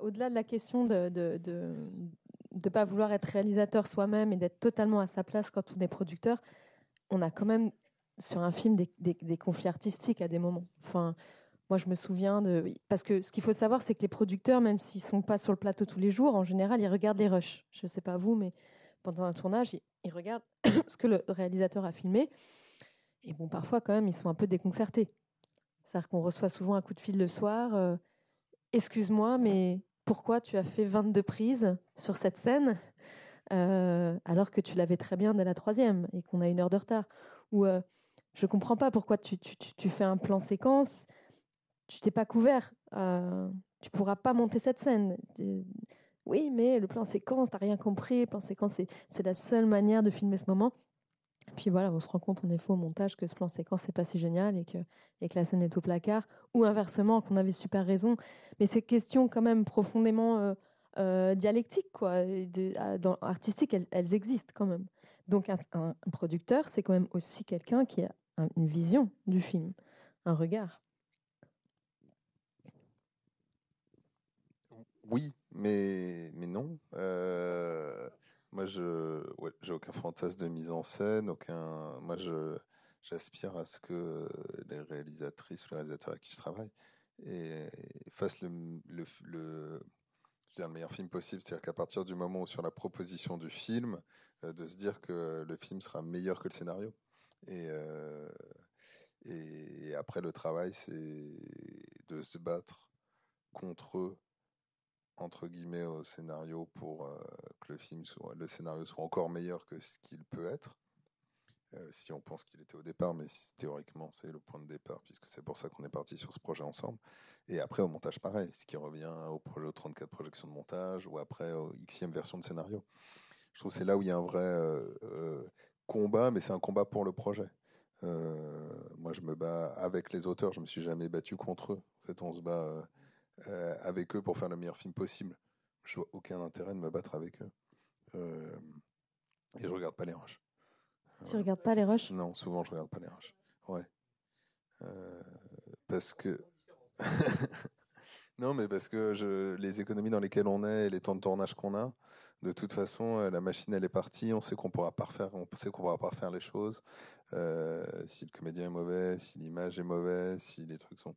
au-delà de la question de de, de, pas vouloir être réalisateur soi-même et d'être totalement à sa place quand on est producteur, on a quand même sur un film des, des, conflits artistiques à des moments. Enfin, moi, je me souviens de parce que ce qu'il faut savoir, c'est que les producteurs, même s'ils sont pas sur le plateau tous les jours, en général, ils regardent les rushs. Je sais pas vous, mais pendant un tournage, ils, regardent ce que le réalisateur a filmé. Et bon, parfois, quand même, ils sont un peu déconcertés. C'est-à-dire qu'on reçoit souvent un coup de fil le soir. Euh, Excuse-moi, mais pourquoi tu as fait 22 prises sur cette scène euh, alors que tu l'avais très bien dès la troisième et qu'on a une heure de retard Ou euh, je comprends pas pourquoi tu, fais un plan séquence, tu t'es pas couvert, euh, tu pourras pas monter cette scène. Oui, mais le plan séquence, t'as rien compris. Le plan séquence, c'est la seule manière de filmer ce moment. Puis voilà, on se rend compte en effet au montage que ce plan séquence n'est pas si génial et que, et que la scène est au placard, ou inversement, qu'on avait super raison. Mais ces questions quand même profondément euh, euh, dialectiques, quoi, artistiques, elles, existent quand même. Donc un, un, producteur, c'est quand même aussi quelqu'un qui a une vision du film, un regard. Oui, mais, mais non. Euh, moi, je ouais, j'ai aucun fantasme de mise en scène, aucun. Moi, je j'aspire à ce que les réalisatrices ou les réalisateurs avec qui je travaille et, fassent le, le, le, le meilleur film possible. C'est-à-dire qu'à partir du moment où sur la proposition du film, euh, de se dire que le film sera meilleur que le scénario. Et, euh, et après, le travail, c'est de se battre contre entre guillemets au scénario pour euh, que le film soit, le scénario soit encore meilleur que ce qu'il peut être. Euh, si on pense qu'il était au départ, mais théoriquement c'est le point de départ, puisque c'est pour ça qu'on est parti sur ce projet ensemble. Et après au montage pareil, ce qui revient au projet 34 projections de montage, ou après au xème version de scénario. Je trouve que c'est là où il y a un vrai euh, combat, mais c'est un combat pour le projet. moi je me bats avec les auteurs, je me suis jamais battu contre eux. En fait on se bat euh, avec eux pour faire le meilleur film possible. Je vois aucun intérêt de me battre avec eux. Euh, et je regarde pas les rushs. Tu regardes pas les rushs Non, souvent je regarde pas les rushs. Ouais. Euh, parce que. non, mais parce que je, les économies dans lesquelles on est et les temps de tournage qu'on a, de toute façon, la machine elle est partie. On sait qu'on pourra pas refaire, on sait qu'on pourra pas refaire les choses. Euh, si le comédien est mauvais, si l'image est mauvaise, si les trucs sont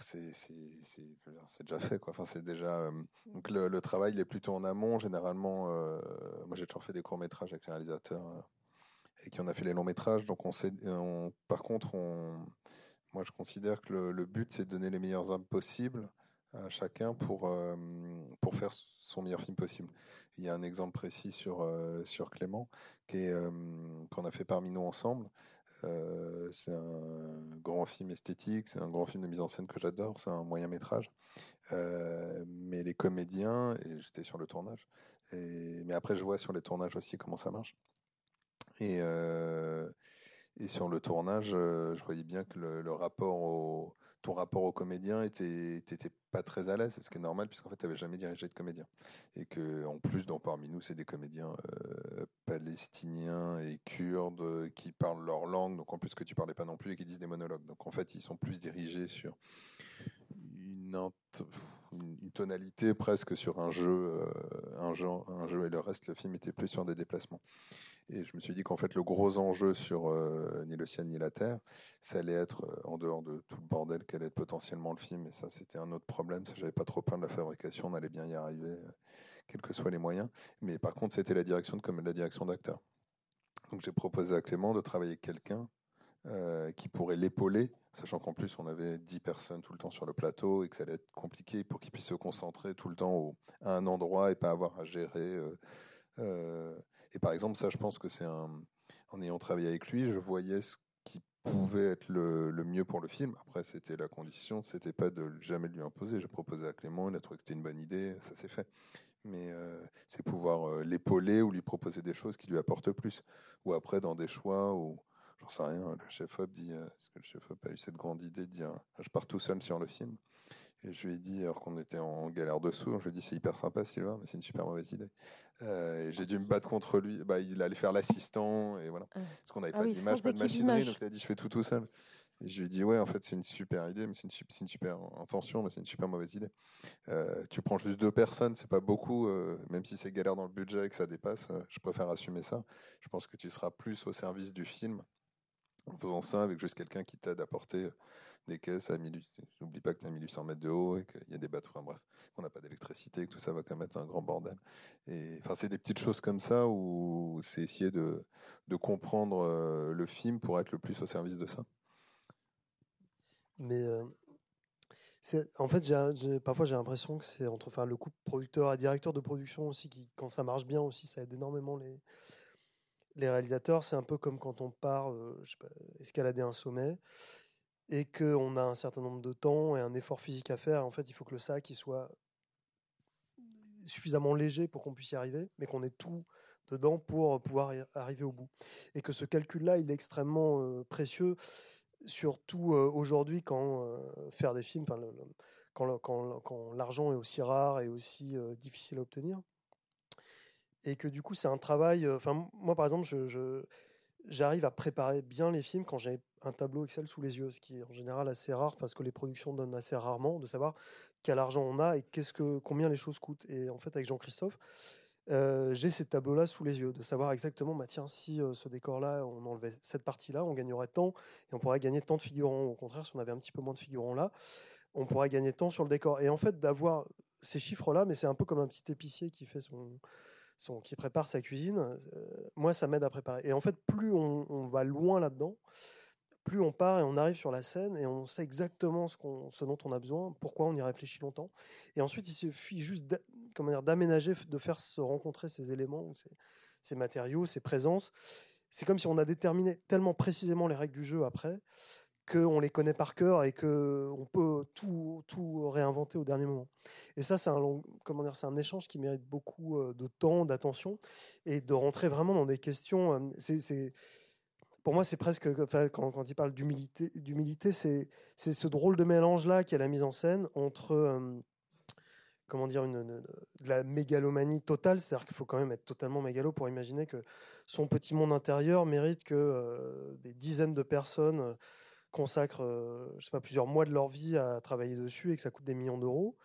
c'est déjà fait quoi. Enfin c'est déjà euh, donc le, travail il est plutôt en amont généralement. Euh, moi j'ai toujours fait des courts métrages avec les réalisateurs euh, et qui on a fait les longs métrages. Donc on sait, par contre on, moi je considère que le, but c'est de donner les meilleures armes possibles à chacun pour pour faire son meilleur film possible. Il y a un exemple précis sur sur Clément qui est qu'on a fait parmi nous ensemble. Euh, c'est un grand film esthétique, c'est un grand film de mise en scène que j'adore, c'est un moyen métrage. Euh, mais les comédiens, j'étais sur le tournage, mais après je vois sur les tournages aussi comment ça marche. Et, euh, sur le tournage, je voyais bien que ton rapport aux comédiens était, pas très à l'aise, ce qui est normal puisqu'en fait tu n'avais jamais dirigé de comédien et que en plus parmi nous c'est des comédiens palestiniens et kurdes euh, qui parlent leur langue, donc en plus que tu parlais pas non plus et qui disent des monologues, donc en fait ils sont plus dirigés sur une, tonalité presque sur un jeu, euh, un genre, un jeu et le reste le film était plus sur des déplacements. Et je me suis dit qu'en fait, le gros enjeu sur euh, Ni le ciel ni la terre, ça allait être, en dehors de tout le bordel qu'allait être potentiellement le film, et ça, c'était un autre problème. J'avais pas trop peur de la fabrication, on allait bien y arriver, quels que soient les moyens. Mais par contre, c'était la direction de comme la direction d'acteur. Donc, j'ai proposé à Clément de travailler avec quelqu'un euh, qui pourrait l'épauler, sachant qu'en plus on avait 10 personnes tout le temps sur le plateau et que ça allait être compliqué pour qu'il puisse se concentrer tout le temps au, à un endroit et pas avoir à gérer euh, euh, et par exemple, ça, je pense que c'est un. En ayant travaillé avec lui, je voyais ce qui pouvait être le, le mieux pour le film. Après, c'était la condition, c'était pas de jamais lui imposer. J'ai proposé à Clément, il a trouvé que c'était une bonne idée, ça s'est fait. Mais euh, c'est pouvoir euh, l'épauler ou lui proposer des choses qui lui apportent plus. Ou après, dans des choix où, j'en sais rien, le chef-op dit, euh, parce que le chef-op a eu cette grande idée de dire, je pars tout seul sur le film. Et je lui ai dit, alors qu'on était en galère dessous, je lui ai dit, c'est hyper sympa, Sylvain, mais c'est une super mauvaise idée. Et j'ai dû me battre contre lui. Bah, il allait faire l'assistant, et voilà. Parce qu'on n'avait ah pas d'image, pas de machinerie, donc il a dit, je fais tout tout seul. Je lui dis ouais, en fait, c'est une super idée, mais c'est une, super intention, mais c'est une super mauvaise idée. Euh, tu prends juste deux personnes, c'est pas beaucoup, euh, même si c'est galère dans le budget et que ça dépasse. Euh, je préfère assumer ça. Je pense que tu seras plus au service du film en faisant ça avec juste quelqu'un qui t'aide à porter des caisses à 1000. N'oublie pas que tu as 1800 mètres de haut et qu'il y a des bateaux. Enfin bref, qu'on n'a pas d'électricité, que tout ça va quand même être un grand bordel. Enfin, c'est des petites choses comme ça où c'est essayer de comprendre le film pour être le plus au service de ça. Mais euh, en fait, parfois j'ai l'impression que c'est entre le couple producteur et directeur de production aussi, qui, quand ça marche bien aussi, ça aide énormément les, les réalisateurs. C'est un peu comme quand on part euh, escalader un sommet et qu'on a un certain nombre de temps et un effort physique à faire. En fait, il faut que le sac soit suffisamment léger pour qu'on puisse y arriver, mais qu'on ait tout dedans pour pouvoir arriver au bout. Et que ce calcul-là, il est extrêmement euh, précieux surtout aujourd'hui quand faire des films, quand, quand, l'argent est aussi rare et aussi difficile à obtenir. Et que du coup, c'est un travail. Enfin, moi, par exemple, j'arrive à préparer bien les films quand j'ai un tableau Excel sous les yeux, ce qui est en général assez rare parce que les productions donnent assez rarement de savoir quel argent on a et combien les choses coûtent. Et en fait, avec Jean-Christophe, euh, j'ai ces tableaux-là sous les yeux, de savoir exactement, bah, tiens, si euh, ce décor-là, on enlevait cette partie-là, on gagnerait tant, et on pourrait gagner tant de figurants. Au contraire, si on avait un petit peu moins de figurants là, on pourrait gagner tant sur le décor. Et en fait, d'avoir ces chiffres-là, mais c'est un peu comme un petit épicier qui fait son, son qui prépare sa cuisine. Euh, moi, ça m'aide à préparer. Et en fait, plus on, va loin là-dedans, plus on part et on arrive sur la scène et on sait exactement ce, ce dont on a besoin, pourquoi on y réfléchit longtemps. Et ensuite, il suffit juste d'aménager, de faire se rencontrer ces éléments, ces, matériaux, ces présences. C'est comme si on a déterminé tellement précisément les règles du jeu après qu'on les connaît par cœur et qu'on peut tout, tout réinventer au dernier moment. Et ça, c'est un, comment dire, c'est un échange qui mérite beaucoup euh, de temps, d'attention et de rentrer vraiment dans des questions. Euh, c'est pour moi, c'est presque, quand, quand il parle d'humilité, d'humilité c'est, c'est ce drôle de mélange-là qui est la mise en scène entre, euh, comment dire, une, de la mégalomanie totale, c'est-à-dire qu'il faut quand même être totalement mégalo pour imaginer que son petit monde intérieur mérite que euh, des dizaines de personnes euh, consacrent, je sais pas, plusieurs mois de leur vie à travailler dessus et que ça coûte des millions d'euros.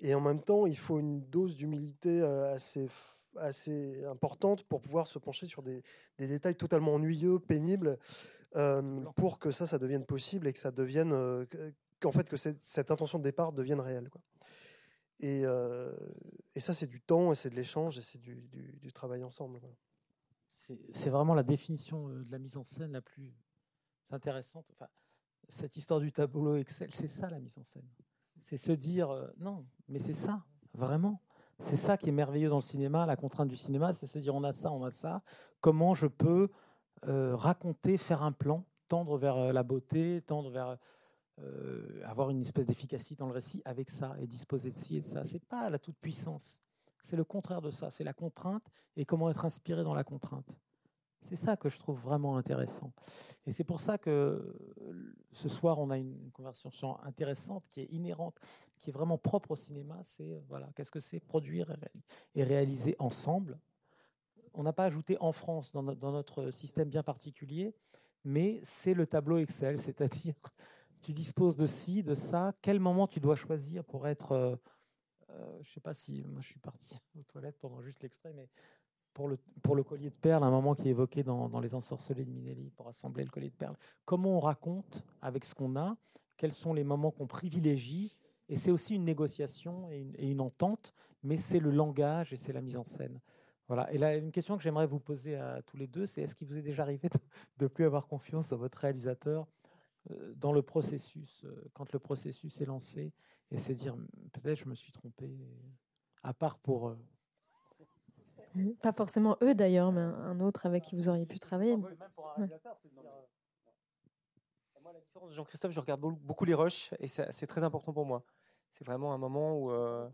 Et en même temps, il faut une dose d'humilité assez assez importante pour pouvoir se pencher sur des, des détails totalement ennuyeux, pénibles, euh, pour que ça, ça devienne possible et que ça devienne, euh, qu'en fait, que cette, cette, intention de départ devienne réelle. Quoi. Et, euh, et ça, c'est du temps, et c'est de l'échange, et c'est du, travail ensemble. C'est vraiment la définition de la mise en scène la plus intéressante. Enfin, cette histoire du tableau Excel, c'est ça la mise en scène. C'est se dire, non, mais c'est ça, vraiment. C'est ça qui est merveilleux dans le cinéma, la contrainte du cinéma, c'est se dire on a ça, on a ça, comment je peux euh, raconter, faire un plan, tendre vers euh, la beauté, tendre vers euh, avoir une espèce d'efficacité dans le récit avec ça et disposer de ci et de ça. C'est pas la toute puissance, c'est le contraire de ça, c'est la contrainte et comment être inspiré dans la contrainte. C'est ça que je trouve vraiment intéressant. Et c'est pour ça que ce soir, on a une conversation intéressante qui est inhérente, qui est vraiment propre au cinéma. C'est voilà, qu'est-ce que c'est produire et réaliser ensemble. On n'a pas ajouté en France dans, notre système bien particulier, mais c'est le tableau Excel, c'est-à-dire tu disposes de ci, de ça. Quel moment tu dois choisir pour être euh, euh, je sais pas si moi je suis parti aux toilettes pendant juste l'extrait, mais pour le, pour le collier de perles, un moment qui est évoqué dans, dans, Les Ensorcelés de Minelli, pour assembler le collier de perles. Comment on raconte avec ce qu'on a? Quels sont les moments qu'on privilégie? Et c'est aussi une négociation et une, et une entente, mais c'est le langage et c'est la mise en scène. Voilà. Et là, une question que j'aimerais vous poser à tous les deux, c'est est-ce qu'il vous est déjà arrivé de ne plus avoir confiance dans votre réalisateur dans le processus, euh, quand le processus est lancé, et c'est dire peut-être je me suis trompé, à part pour euh, pas forcément eux d'ailleurs, mais un autre avec qui vous auriez pu travailler. Moi, la différence de Jean-Christophe, je regarde beaucoup les rushs et c'est très important pour moi. C'est vraiment un moment où. Euh,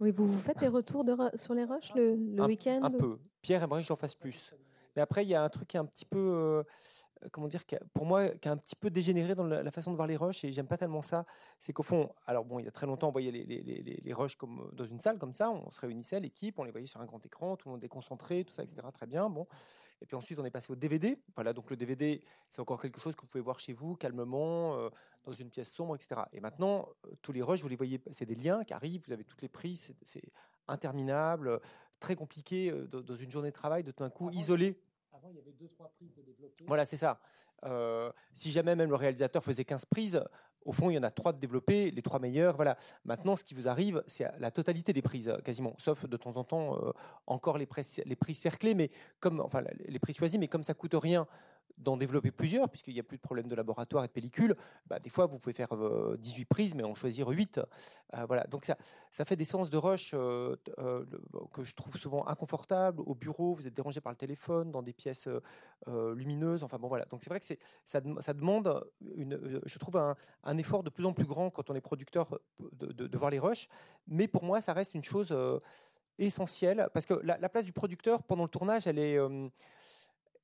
oui, vous, vous faites des retours de sur les rushs le, le week-end? Un peu. Pierre aimerait que j'en fasse plus. Mais après, il y a un truc qui est un petit peu. Euh, comment dire, pour moi, qui a un petit peu dégénéré dans la, façon de voir les rushs, et j'aime pas tellement ça. C'est qu'au fond, alors bon, il y a très longtemps, on voyait les, les, les, les, rushs comme dans une salle comme ça, on se réunissait, l'équipe, on les voyait sur un grand écran, tout le monde déconcentré, tout ça, etc. Très bien, bon. Et puis ensuite, on est passé au DVD. Voilà, donc le DVD, c'est encore quelque chose que vous pouvez voir chez vous, calmement, euh, dans une pièce sombre, etc. Et maintenant, euh, tous les rushs, vous les voyez, c'est des liens qui arrivent, vous avez toutes les prises, c'est interminable, très compliqué euh, dans une journée de travail, de tout d'un coup, isolé. Avant, il y avait deux, trois prises de développer. Voilà, c'est ça. si jamais même le réalisateur faisait 15 prises, au fond, il y en a trois de développées, les trois meilleures. Voilà. Maintenant, ce qui vous arrive, c'est la totalité des prises, quasiment, sauf de temps en temps encore les, les prises cerclées, mais comme, enfin, les prises choisies, mais comme ça coûte rien d'en développer plusieurs, puisqu'il n'y a plus de problème de laboratoire et de pellicule, bah, des fois vous pouvez faire 18 prises, mais en choisir 8. voilà. Donc ça, ça fait des séances de rush que je trouve souvent inconfortables. Au bureau, vous êtes dérangé par le téléphone, dans des pièces lumineuses. Enfin bon, voilà. Donc c'est vrai que ça, demande, une, je trouve, un, effort de plus en plus grand quand on est producteur de, voir les rushs. Mais pour moi, ça reste une chose essentielle, parce que la, place du producteur pendant le tournage, elle est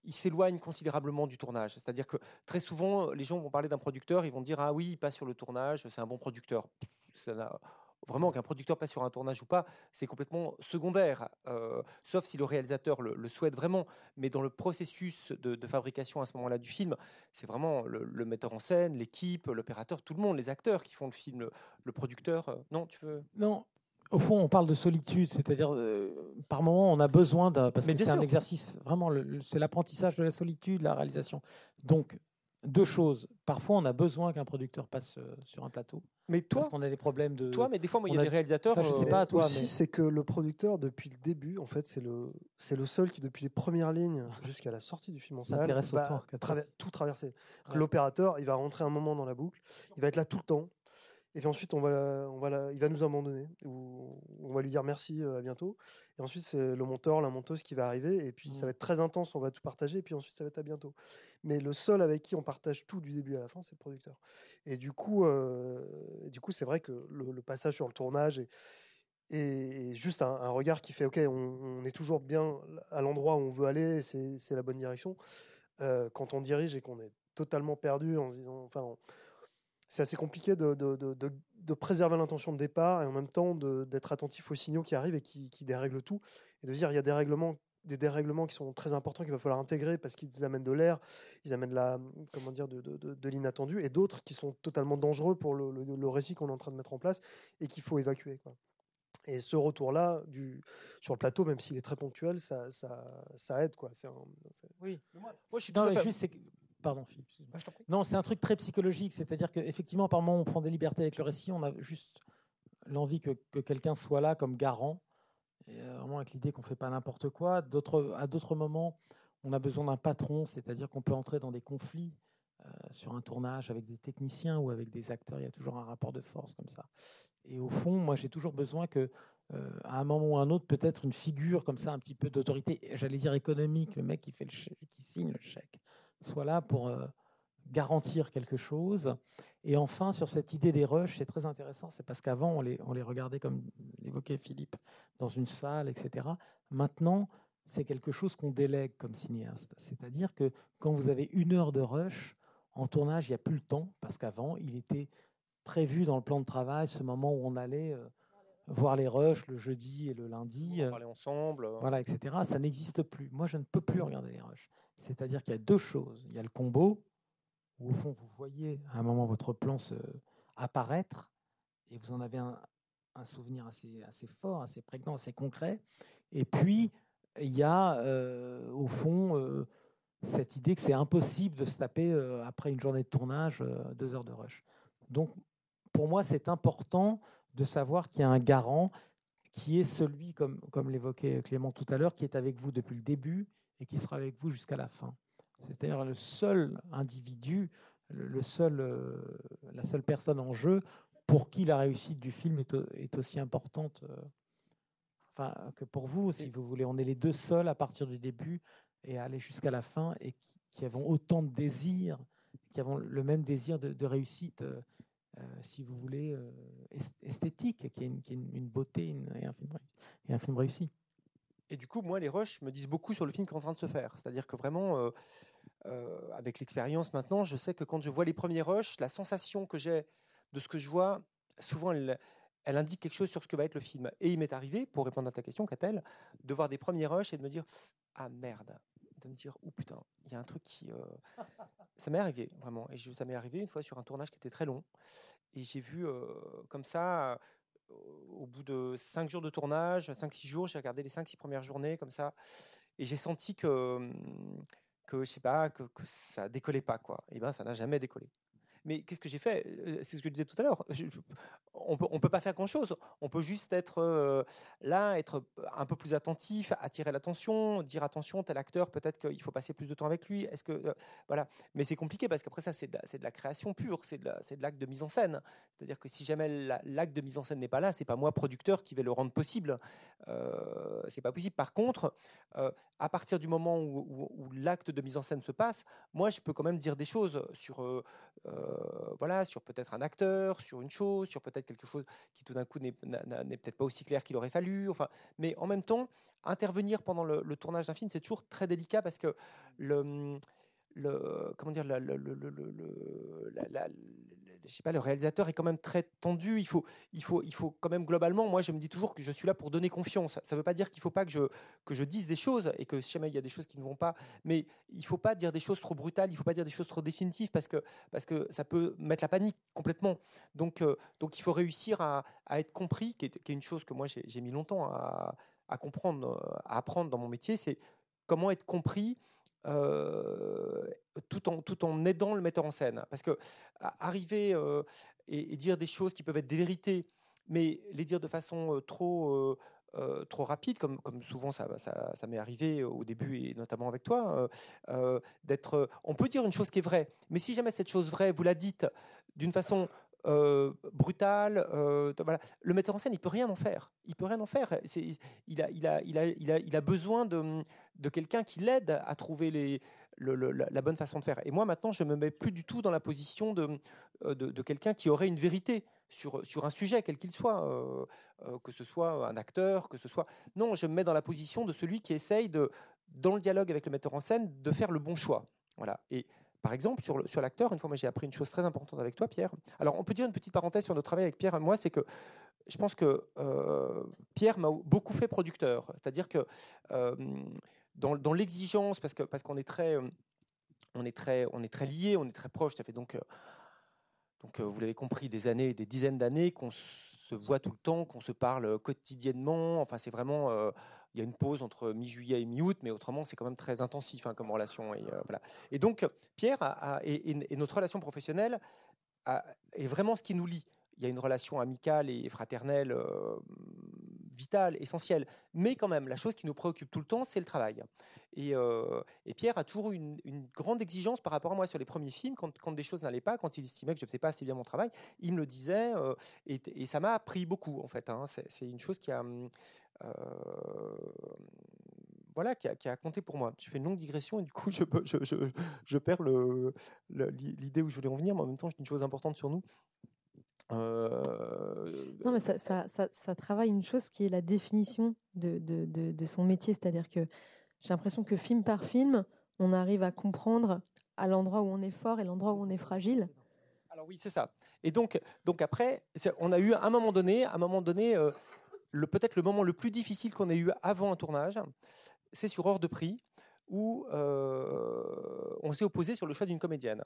il s'éloigne considérablement du tournage. C'est-à-dire que très souvent, les gens vont parler d'un producteur, ils vont dire Ah oui, il passe sur le tournage, c'est un bon producteur. Ça n'a vraiment qu'un producteur passe sur un tournage ou pas, c'est complètement secondaire, euh, sauf si le réalisateur le, souhaite vraiment. Mais dans le processus de, fabrication à ce moment-là du film, c'est vraiment le, metteur en scène, l'équipe, l'opérateur, tout le monde, les acteurs qui font le film, le, producteur. Euh, non, tu veux? Non, au fond, on parle de solitude, c'est-à-dire euh, par moment on a besoin d'un parce que c'est un exercice vraiment, c'est l'apprentissage de la solitude, la réalisation. Donc deux choses. Parfois, on a besoin qu'un producteur passe euh, sur un plateau. Mais toi, parce qu'on a des problèmes de. Toi, mais des fois, il y a, des réalisateurs. je sais pas, toi. Aussi, c'est que le producteur, depuis le début, en fait, c'est le, c'est le seul qui, depuis les premières lignes jusqu'à la sortie du film en salle, va tout traverser. L'opérateur, il va rentrer un moment dans la boucle, il va être là tout le temps. Et puis ensuite, on va, on va il va nous abandonner, ou on va lui dire merci, euh, à bientôt. Et ensuite, c'est le monteur, la monteuse qui va arriver, et puis ça mmh. va être très intense, on va tout partager, et puis ensuite, ça va être à bientôt. Mais le seul avec qui on partage tout du début à la fin, c'est le producteur. Et du coup, euh, du coup, c'est vrai que le, passage sur le tournage est, juste un, regard qui fait OK, on, est toujours bien à l'endroit où on veut aller, c'est la bonne direction. Euh, quand on dirige et qu'on est totalement perdu en disant, enfin, c'est assez compliqué de, de, de, de préserver l'intention de départ et en même temps d'être attentif aux signaux qui arrivent et qui, qui, dérèglent tout. Et de dire il y a des règlements, des dérèglements qui sont très importants qu'il va falloir intégrer parce qu'ils amènent de l'air, ils amènent la, comment dire, de, l'inattendu, et d'autres qui sont totalement dangereux pour le, le, récit qu'on est en train de mettre en place et qu'il faut évacuer. Quoi. Et ce retour-là, du, sur le plateau, même s'il est très ponctuel, ça, ça, ça aide. Quoi. Un, oui, moi, je suis non, juste, Pardon, Philippe. non, c'est un truc très psychologique, c'est-à-dire qu'effectivement, par moment, on prend des libertés avec le récit, on a juste l'envie que, quelqu'un soit là comme garant, et euh, vraiment avec l'idée qu'on ne fait pas n'importe quoi. à d'autres moments, on a besoin d'un patron, c'est-à-dire qu'on peut entrer dans des conflits euh, sur un tournage avec des techniciens ou avec des acteurs, il y a toujours un rapport de force comme ça. Et au fond, moi, j'ai toujours besoin que, euh, à un moment ou à un autre, peut-être une figure comme ça, un petit peu d'autorité, j'allais dire économique, le mec qui, fait le qui signe le chèque, soit là pour euh, garantir quelque chose. Et enfin, sur cette idée des rushs, c'est très intéressant, c'est parce qu'avant, on les, on les regardait, comme l'évoquait Philippe, dans une salle, etc. Maintenant, c'est quelque chose qu'on délègue comme cinéaste. C'est-à-dire que quand vous avez une heure de rush, en tournage, il n'y a plus le temps, parce qu'avant, il était prévu dans le plan de travail ce moment où on allait euh, voir les rushs le jeudi et le lundi. On parler ensemble. Voilà, etc. Ça n'existe plus. Moi, je ne peux plus regarder les rushs. C'est-à-dire qu'il y a deux choses. Il y a le combo, où au fond, vous voyez à un moment votre plan se apparaître, et vous en avez un, souvenir assez, assez fort, assez prégnant, assez concret. Et puis, il y a euh, au fond euh, cette idée que c'est impossible de se taper, euh, après une journée de tournage, deux heures de rush. Donc, pour moi, c'est important de savoir qu'il y a un garant qui est celui, comme, comme l'évoquait Clément tout à l'heure, qui est avec vous depuis le début et qui sera avec vous jusqu'à la fin. C'est-à-dire le seul individu, le seul, euh, la seule personne en jeu pour qui la réussite du film est, aussi importante euh, enfin, que pour vous, si vous voulez. On est les deux seuls à partir du début et à aller jusqu'à la fin et qui, avons autant de désirs, qui avons le même désir de, réussite, euh, si vous voulez, esthétique, qui est une, beauté et, un film, et un film réussi. Et du coup, moi, les rushs me disent beaucoup sur le film qui est en train de se faire. C'est-à-dire que vraiment, euh, avec l'expérience maintenant, je sais que quand je vois les premiers rushs, la sensation que j'ai de ce que je vois, souvent elle, elle indique quelque chose sur ce que va être le film. Et il m'est arrivé, pour répondre à ta question, Catel, de voir des premiers rushs et de me dire Ah merde De me dire Oh putain, il y a un truc qui. Euh, ça m'est arrivé, vraiment. Et ça m'est arrivé une fois sur un tournage qui était très long. Et j'ai vu euh, comme ça, au bout de 5 jours de tournage, 5-6 jours, j'ai regardé les 5-6 premières journées comme ça. Et j'ai senti que, que je sais pas, que, que ça décollait pas. Quoi. Et ben ça n'a jamais décollé. Mais qu'est-ce que j'ai fait? Euh, C'est ce que je disais tout à l'heure. On peut, peut pas faire grand-chose. On peut juste être euh, là, être un peu plus attentif, attirer l'attention, dire attention, tel acteur, peut-être qu'il faut passer plus de temps avec lui. Est-ce que euh, voilà Mais c'est compliqué parce qu'après ça, c'est de, la création pure, c'est de l'acte de, mise en scène. C'est-à-dire que si jamais l'acte de mise en scène n'est pas là, c'est pas moi producteur qui vais le rendre possible. Euh, c'est pas possible. Par contre, à partir du moment où, où l'acte de mise en scène se passe, moi, je peux quand même dire des choses sur voilà, sur peut-être un acteur, sur une chose, sur peut-être quelque chose qui tout d'un coup n'est peut-être pas aussi clair qu'il aurait fallu. Enfin, mais en même temps, intervenir pendant le, tournage d'un film, c'est toujours très délicat parce que le, comment dire, je sais pas, le réalisateur est quand même très tendu. Il faut, il faut, il faut quand même globalement. Moi, je me dis toujours que je suis là pour donner confiance. Ça ne veut pas dire qu'il ne faut pas que je que je dise des choses et que si jamais il y a des choses qui ne vont pas, mais il ne faut pas dire des choses trop brutales. Il ne faut pas dire des choses trop définitives parce que parce que ça peut mettre la panique complètement. Donc euh, donc il faut réussir à, à être compris, qui est, une chose que moi j'ai mis longtemps à, à comprendre, à apprendre dans mon métier, c'est comment être compris euh, tout, en, tout en aidant le metteur en scène. Parce que arriver euh, et, dire des choses qui peuvent être des vérités, mais les dire de façon euh, trop... trop rapide, comme, comme souvent ça, ça, ça m'est arrivé au début et notamment avec toi, d'être. on peut dire une chose qui est vraie, mais si jamais cette chose vraie, vous la dites d'une façon brutale, voilà, le metteur en scène, il peut rien en faire. Il peut rien en faire. Il a, il a, il a, il a, il a besoin de, de quelqu'un qui l'aide à trouver les, la bonne façon de faire. Et moi, maintenant, je me mets plus du tout dans la position de, euh, de, quelqu'un qui aurait une vérité sur, sur un sujet, quel qu'il soit, euh, euh, que ce soit un acteur, que ce soit... Non, je me mets dans la position de celui qui essaye, de, dans le dialogue avec le metteur en scène, de faire le bon choix. Voilà. Par exemple, sur, sur l'acteur, une fois, moi, j'ai appris une chose très importante avec toi, Pierre. Alors, on peut dire une petite parenthèse sur notre travail avec Pierre et moi, c'est que je pense que Pierre m'a beaucoup fait producteur. C'est-à-dire que dans, l'exigence, parce qu'on parce qu'on est très, euh, on est très, on est très liés, on est très proches. Ça fait donc, euh, donc euh, vous l'avez compris, des années, des dizaines d'années qu'on se voit tout le temps, qu'on se parle quotidiennement. Enfin, c'est vraiment, il y a une pause entre mi-juillet et mi-août, mais autrement, c'est quand même très intensif hein, comme relation. Et, voilà. et donc, Pierre et, notre relation professionnelle est vraiment ce qui nous lie. Il y a une relation amicale et fraternelle vital, essentiel. Mais quand même, la chose qui nous préoccupe tout le temps, c'est le travail. Et, euh, Pierre a toujours eu une, grande exigence par rapport à moi sur les premiers films. Quand, des choses n'allaient pas, quand il estimait que je ne faisais pas assez bien mon travail, il me le disait. Euh, et, ça m'a appris beaucoup, en fait. Hein. C'est une chose qui a. Euh, voilà, qui a, compté pour moi. Je fais une longue digression et du coup, je, je, je, je perds l'idée où je voulais en venir, mais en même temps, je dis une chose importante sur nous. Euh, non, mais ça, ça, ça, travaille une chose qui est la définition de, de, de, son métier. C'est-à-dire que j'ai l'impression que film par film, on arrive à comprendre à l'endroit où on est fort et l'endroit où on est fragile. Alors oui, c'est ça. Et donc, donc après, on a eu à un moment donné, à un moment donné, euh, peut-être le moment le plus difficile qu'on ait eu avant un tournage, c'est sur Hors de prix, où euh, on s'est opposé sur le choix d'une comédienne.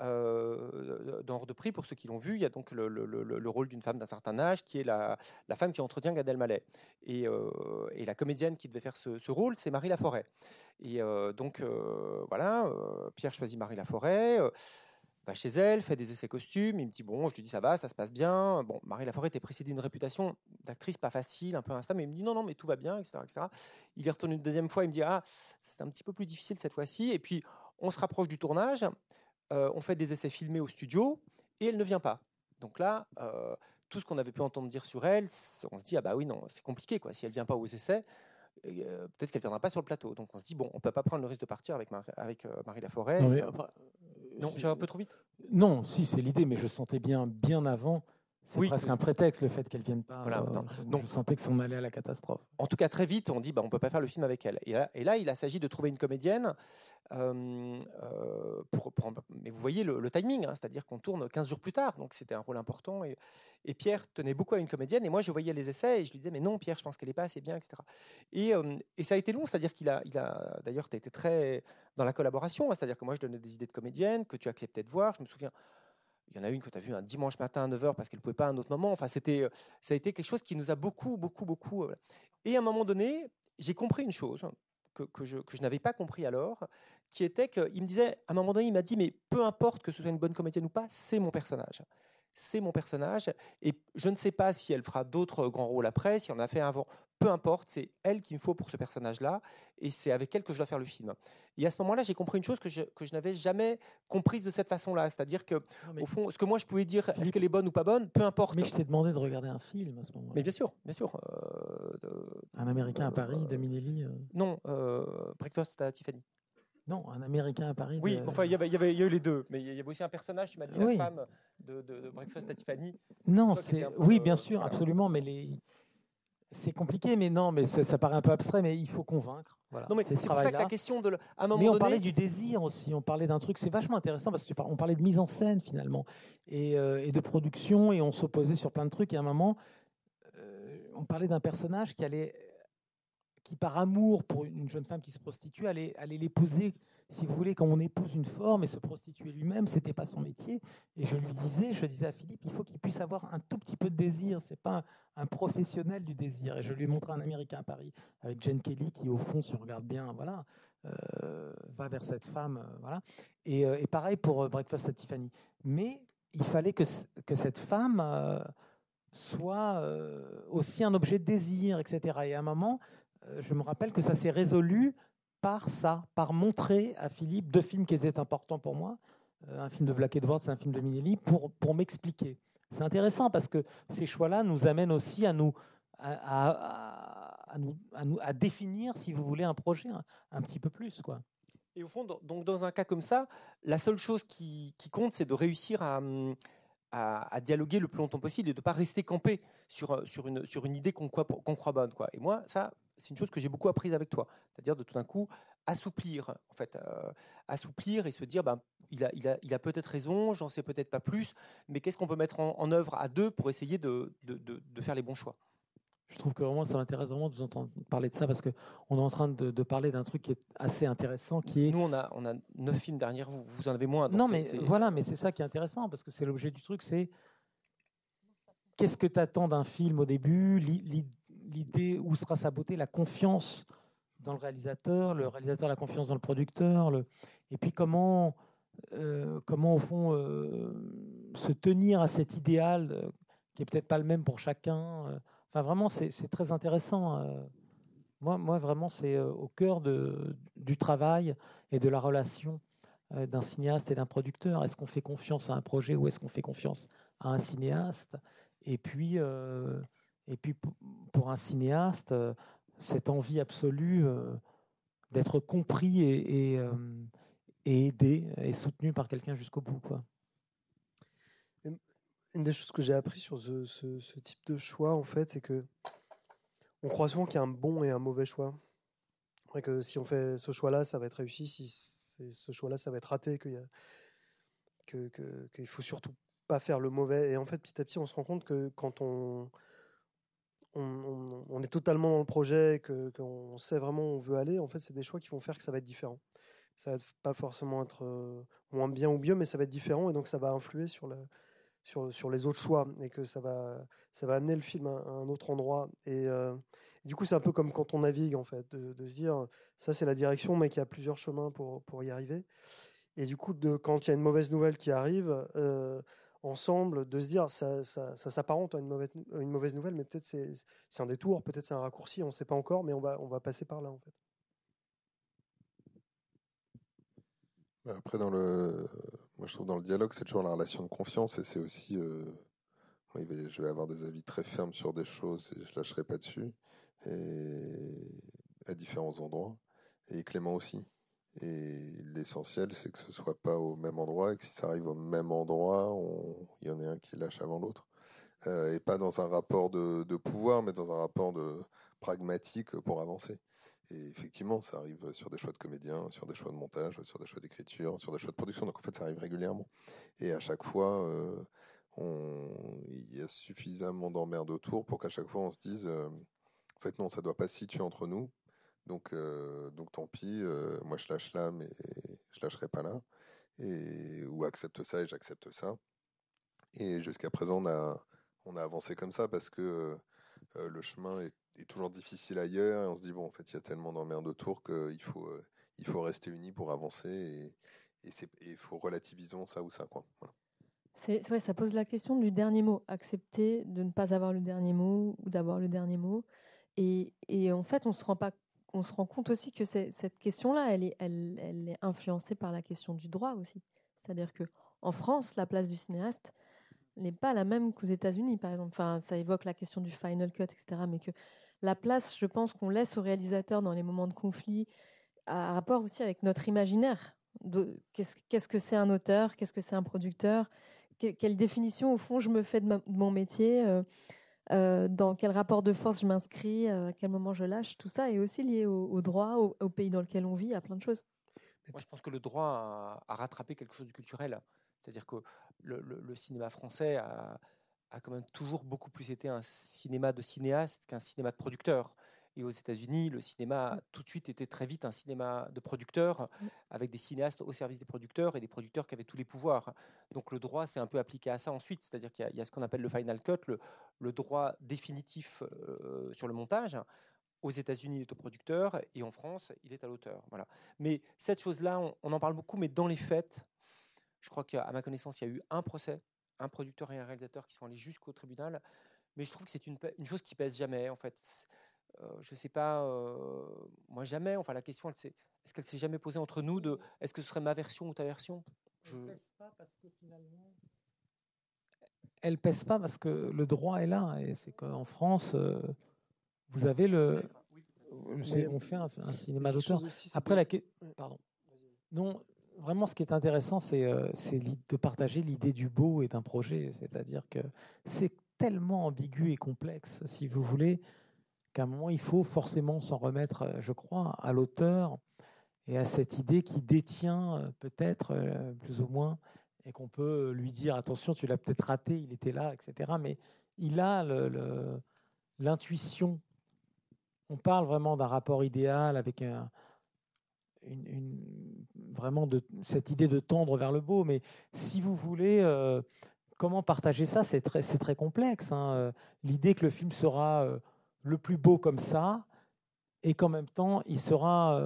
Euh, dans Hors de prix, pour ceux qui l'ont vu, il y a donc le, rôle d'une femme d'un certain âge qui est la, femme qui entretient Gad Elmaleh. Et, euh, et la comédienne qui devait faire ce, rôle, c'est Marie Laforêt. Et donc, voilà, Pierre choisit Marie Laforêt va chez elle, fait des essais costumes, il me dit bon, je lui dis ça va, ça se passe bien. Bon, Marie Laforêt était précédée d'une réputation d'actrice pas facile, un peu instable, mais il me dit non, non, mais tout va bien, etc. etc. Il y retourne une deuxième fois, il me dit ah, c'est un petit peu plus difficile cette fois-ci. Et puis, on se rapproche du tournage, euh, on fait des essais filmés au studio et elle ne vient pas. Donc là, euh, tout ce qu'on avait pu entendre dire sur elle, on se dit ah bah oui non, c'est compliqué quoi. Si elle vient pas aux essais, euh, peut-être qu'elle viendra pas sur le plateau. Donc on se dit bon, on peut pas prendre le risque de partir avec avec Marie Laforêt. Non, j'ai un peu trop vite. Non, si c'est l'idée, mais je sentais bien bien avant C'est Oui, presque que- un prétexte le fait qu'elle vienne pas. Voilà, euh, donc je sentais que ça en allait à la catastrophe. En tout cas, très vite, on dit bah, on peut pas faire le film avec elle. Et là, et là il s'agit de trouver une comédienne. euh, euh, pour, pour- mais vous voyez le, le timing, hein, c'est-à-dire qu'on tourne 15 jours plus tard, donc c'était un rôle important. Et, et Pierre tenait beaucoup à une comédienne, et moi je voyais les essais et je lui disais mais non Pierre, je pense qu'elle est pas assez bien, etc. Et, euh, et ça a été long, c'est-à-dire qu'il a, il a d'ailleurs, tu as été très dans la collaboration, hein, c'est-à-dire que moi je donnais des idées de comédienne que tu acceptais de voir. Je me souviens. Il y en a une que tu as vue un dimanche matin à 9h parce qu'elle ne pouvait pas à un autre moment. Enfin, c'était, euh, ça a été quelque chose qui nous a beaucoup, beaucoup, beaucoup. euh, et à un moment donné, j'ai compris une chose que, je, que je n'avais pas compris alors, qui était qu'il me disait, à un moment donné, il m'a dit, mais peu importe que ce soit une bonne comédienne ou pas, c'est mon personnage. C'est mon personnage. Et je ne sais pas si elle fera d'autres grands rôles après, si on a fait un avant. Peu importe, c'est elle qu'il me faut pour ce personnage-là. Et c'est avec elle que je dois faire le film. Et à ce moment-là, j'ai compris une chose que je, que je n'avais jamais comprise de cette façon-là. C'est-à-dire que, au fond, ce que moi je pouvais dire, est-ce qu'elle est bonne ou pas bonne, peu importe. mais je t'ai demandé de regarder un film à ce moment-là. Mais bien sûr, bien sûr. euh, Un Américain à Paris euh, de Minelli. euh, Non, euh, Breakfast à Tiffany. Non, un Américain à Paris. Oui, de- enfin, il y avait, il y avait- il y a eu les deux, mais il y avait aussi un personnage, tu m'as dit, Oui. la femme de, de- de Breakfast at Tiffany. Non, c'est oui, euh, bien sûr, voilà. absolument, mais les c'est compliqué, mais non, mais ça, ça paraît un peu abstrait, mais il faut convaincre. Voilà, Non, mais c'est c'est ce pour ça que la question de. À un moment Mais on donné, parlait du désir aussi, on parlait d'un truc, c'est vachement intéressant parce que on parlait de mise en scène finalement et, euh, et de production et on s'opposait sur plein de trucs et à un moment euh, on parlait d'un personnage qui allait qui par amour pour une jeune femme qui se prostitue allait, allait l'épouser si vous voulez quand on épouse une forme et se prostituer lui-même c'était pas son métier et je lui disais je disais à Philippe il faut qu'il puisse avoir un tout petit peu de désir c'est pas un, professionnel du désir et je lui ai montré un américain à Paris avec Jane Kelly qui au fond si on regarde bien voilà euh, va vers cette femme. euh, voilà. Et, euh, et pareil pour Breakfast at Tiffany. Mais il fallait que, que cette femme soit aussi un objet de désir, etc. Et à un moment, je me rappelle que ça s'est résolu par ça, par montrer à Philippe deux films qui étaient importants pour moi. Euh, un film de Black Edwards et un film de Minelli, pour, pour m'expliquer. C'est intéressant parce que ces choix-là nous amènent aussi à nous, à, définir, si vous voulez, un projet un, un petit peu plus. Quoi. Et au fond, donc dans un cas comme ça, la seule chose qui, compte, c'est de réussir à, à, dialoguer le plus longtemps possible et de ne pas rester campé sur, euh, sur, une, sur une idée qu'on croit bonne. Quoi. Et moi, ça, c'est une chose que j'ai beaucoup apprise avec toi. C'est-à-dire de tout d'un coup assouplir, en fait, euh, assouplir et se dire, ben, il a, il a, il a peut-être raison, j'en sais peut-être pas plus, mais qu'est-ce qu'on peut mettre en, en œuvre à deux pour essayer de, de, de- de faire les bons choix? Je trouve que vraiment ça m'intéresse vraiment de vous entendre parler de ça parce qu'on est en train de, de parler d'un truc qui est assez intéressant qui est Nous, on a, on a neuf films derrière vous, vous en avez moins. non, mais voilà, mais c'est ça qui est intéressant parce que c'est l'objet du truc, c'est qu'est-ce que tu attends d'un film au début, l'idée où sera sa beauté, la confiance dans le réalisateur, le réalisateur la confiance dans le producteur, et puis comment, euh, comment au fond euh, se tenir à cet idéal euh, qui est peut-être pas le même pour chacun. Enfin, vraiment, c'est très intéressant. Moi, moi, vraiment, c'est au cœur de, du travail et de la relation d'un cinéaste et d'un producteur. Est-ce qu'on fait confiance à un projet ou est-ce qu'on fait confiance à un cinéaste? Et puis, et puis pour- un cinéaste, euh, cette envie absolue euh, d'être compris euh, et aidé et soutenu par quelqu'un jusqu'au bout. Quoi. Une des choses que j'ai appris sur ce, type de choix, en fait, c'est que on croit souvent qu'il y a un bon et un mauvais choix. Que si on fait ce choix-là, ça va être réussi. Si ce choix-là, ça va être raté. Qu'il que, que- faut surtout pas faire le mauvais. Et en fait, petit à petit, on se rend compte que quand on, on, est totalement dans le projet, qu'on sait vraiment où on veut aller, en fait, c'est des choix qui vont faire que ça va être différent. Ça va pas forcément être euh, moins bien ou mieux, mais ça va être différent et donc ça va influer sur le, sur, sur les autres choix et que ça va, amener le film à, un autre endroit. Et, euh, et du coup, c'est un peu comme quand on navigue, en fait, de, se dire, ça c'est la direction, mais qu'il y a plusieurs chemins pour, y arriver. Et du coup, quand il y a une mauvaise nouvelle qui arrive, euh, ensemble, de se dire, ça, ça, ça s'apparente à une mauvaise, nouvelle, mais peut-être c'est, un détour, peut-être c'est un raccourci, on ne sait pas encore, mais on va, passer par là, en fait. Après, dans le, moi je trouve dans le dialogue, c'est toujours la relation de confiance et c'est aussi, euh, je vais avoir des avis très fermes sur des choses et je lâcherai pas dessus à différents endroits et Clément aussi. Et l'essentiel, c'est que ce soit pas au même endroit et que si ça arrive au même endroit, il y en ait un qui lâche avant l'autre. et pas dans un rapport de, pouvoir, mais dans un rapport de pragmatique pour avancer. Et effectivement, ça arrive sur des choix de comédiens, sur des choix de montage, sur des choix d'écriture, sur des choix de production. Donc en fait, ça arrive régulièrement. Et à chaque fois, euh, il y a suffisamment d'emmerdes autour pour qu'à chaque fois on se dise, euh, en fait non, ça doit pas se situer entre nous. Donc, euh, donc tant pis, moi je lâche là, mais je lâcherai pas là. Et, ou accepte ça et j'accepte ça. Et jusqu'à présent, on a, on a avancé comme ça parce que le chemin est toujours difficile ailleurs. Et on se dit, bon, en fait, il y a tellement d'emmerdes autour qu'il faut, euh, il faut rester unis pour avancer. Et il faut relativisons ça ou ça. Quoi. C'est vrai, ça pose la question du dernier mot. Accepter de ne pas avoir le dernier mot ou d'avoir le dernier mot. Et, et, en fait, on se rend pas, on se rend compte aussi que cette question-là, elle est, influencée par la question du droit aussi. C'est-à-dire que en France, la place du cinéaste n'est pas la même qu'aux États-Unis, par exemple. Enfin, ça évoque la question du final cut, etc. Mais que la place, je pense, qu'on laisse au réalisateur dans les moments de conflit, à rapport aussi avec notre imaginaire. Qu'est-ce que c'est un auteur? Qu'est-ce que c'est un producteur? Quelle définition, au fond, je me fais de, mon métier? Euh, euh, Dans quel rapport de force je m'inscris euh, À quel moment je lâche Tout ça est aussi lié au, droit, au, pays dans lequel on vit, à plein de choses. Moi, je pense que le droit a, rattrapé quelque chose du culturel. C'est-à-dire que le cinéma français a, a quand même toujours beaucoup plus été un cinéma de cinéaste qu'un cinéma de producteur. Et aux États-Unis, le cinéma tout de suite était très vite un cinéma de producteurs, avec des cinéastes au service des producteurs et des producteurs qui avaient tous les pouvoirs. Donc le droit s'est un peu appliqué à ça ensuite, c'est-à-dire qu'il y, a ce qu'on appelle le final cut, le, droit définitif euh, sur le montage. Aux États-Unis, il est au producteur et en France, il est à l'auteur. Voilà. Mais cette chose-là, on, on en parle beaucoup, mais dans les faits, je crois qu'à ma connaissance, il y a eu un procès un producteur et un réalisateur qui sont allés jusqu'au tribunal. Mais je trouve que c'est une, une, chose qui pèse jamais, en fait. Euh, je sais pas, euh, moi jamais. Enfin, la question, est-ce qu'elle s'est jamais posée entre nous de est-ce que ce serait ma version ou ta version? Je... Elle pèse pas parce que finalement. Elle pèse pas parce que le droit est là. Et c'est qu'en France, euh, vous avez le. on fait un, un cinéma d'auteur. Après, la. Pardon. Non, vraiment, ce qui est intéressant, c'est euh, de partager l'idée du beau et d'un projet. C'est-à-dire que c'est tellement ambigu et complexe, si vous voulez, qu'à un moment, il faut forcément s'en remettre, euh, je crois, à l'auteur et à cette idée qui détient euh, peut-être, plus ou moins, et qu'on peut lui dire, attention, tu l'as peut-être raté, il était là, etc. Mais il a l'intuition. On parle vraiment d'un rapport idéal avec vraiment cette idée de tendre vers le beau. Mais si vous voulez, euh, comment partager ça? C'est très, très complexe. Hein. Euh, l'idée que le film sera euh, le plus beau comme ça et qu'en même temps, il sera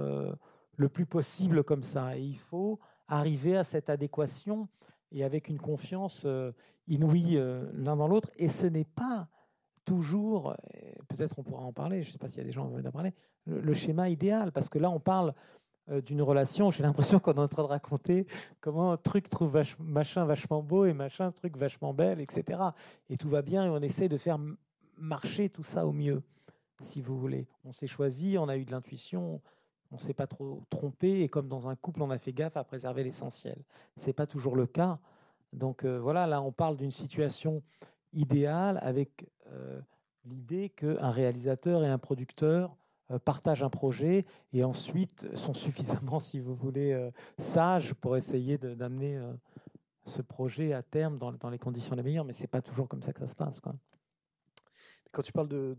le plus possible comme ça. Et il faut arriver à cette adéquation et avec une confiance inouïe l'un dans l'autre. Et ce n'est pas toujours, peut-être on pourra en parler, je ne sais pas s'il y a des gens qui veulent en parler, le, schéma idéal, parce que là on parle euh, d'une relation. J'ai l'impression qu'on est en train de raconter comment un truc trouve machin vachement beau et machin truc vachement belle, etc. Et tout va bien et on essaie de faire marcher tout ça au mieux, si vous voulez. On s'est choisi, on a eu de l'intuition, on s'est pas trop trompé et comme dans un couple, on a fait gaffe à préserver l'essentiel. C'est pas toujours le cas. Donc euh, voilà, là on parle d'une situation idéale avec euh, l'idée qu'un réalisateur et un producteur euh, partagent un projet et ensuite sont suffisamment, si vous voulez, euh, sages pour essayer d'amener ce projet à terme dans, dans, les conditions les meilleures, mais c'est pas toujours comme ça que ça se passe. Quoi. Quand tu parles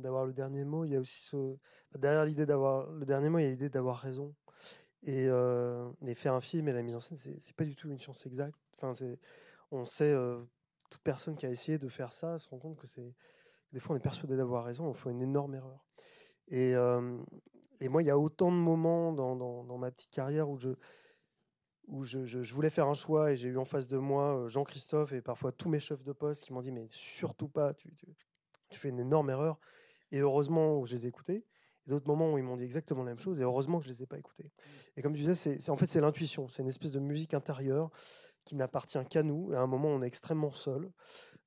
d'avoir le dernier mot, il y a aussi ce, derrière l'idée d'avoir le dernier mot, il y a l'idée d'avoir raison. Et, faire un film et la mise en scène, c'est pas du tout une science exacte. Enfin, on sait, toute personne qui a essayé de faire ça se rend compte que des fois on est persuadé d'avoir raison, on fait une énorme erreur. Et, et, moi, il y a autant de moments dans, ma petite carrière où je, voulais faire un choix et j'ai eu en face de moi Jean-Christophe et parfois tous mes chefs de poste qui m'ont dit mais surtout pas, tu, fais une énorme erreur. Et heureusement je les ai écoutés. Et d'autres moments où ils m'ont dit exactement la même chose et heureusement que je les ai pas écoutés. Et comme tu disais, c'est, en fait c'est l'intuition, c'est une espèce de musique intérieure qui n'appartient qu'à nous. Et à un moment, on est extrêmement seul.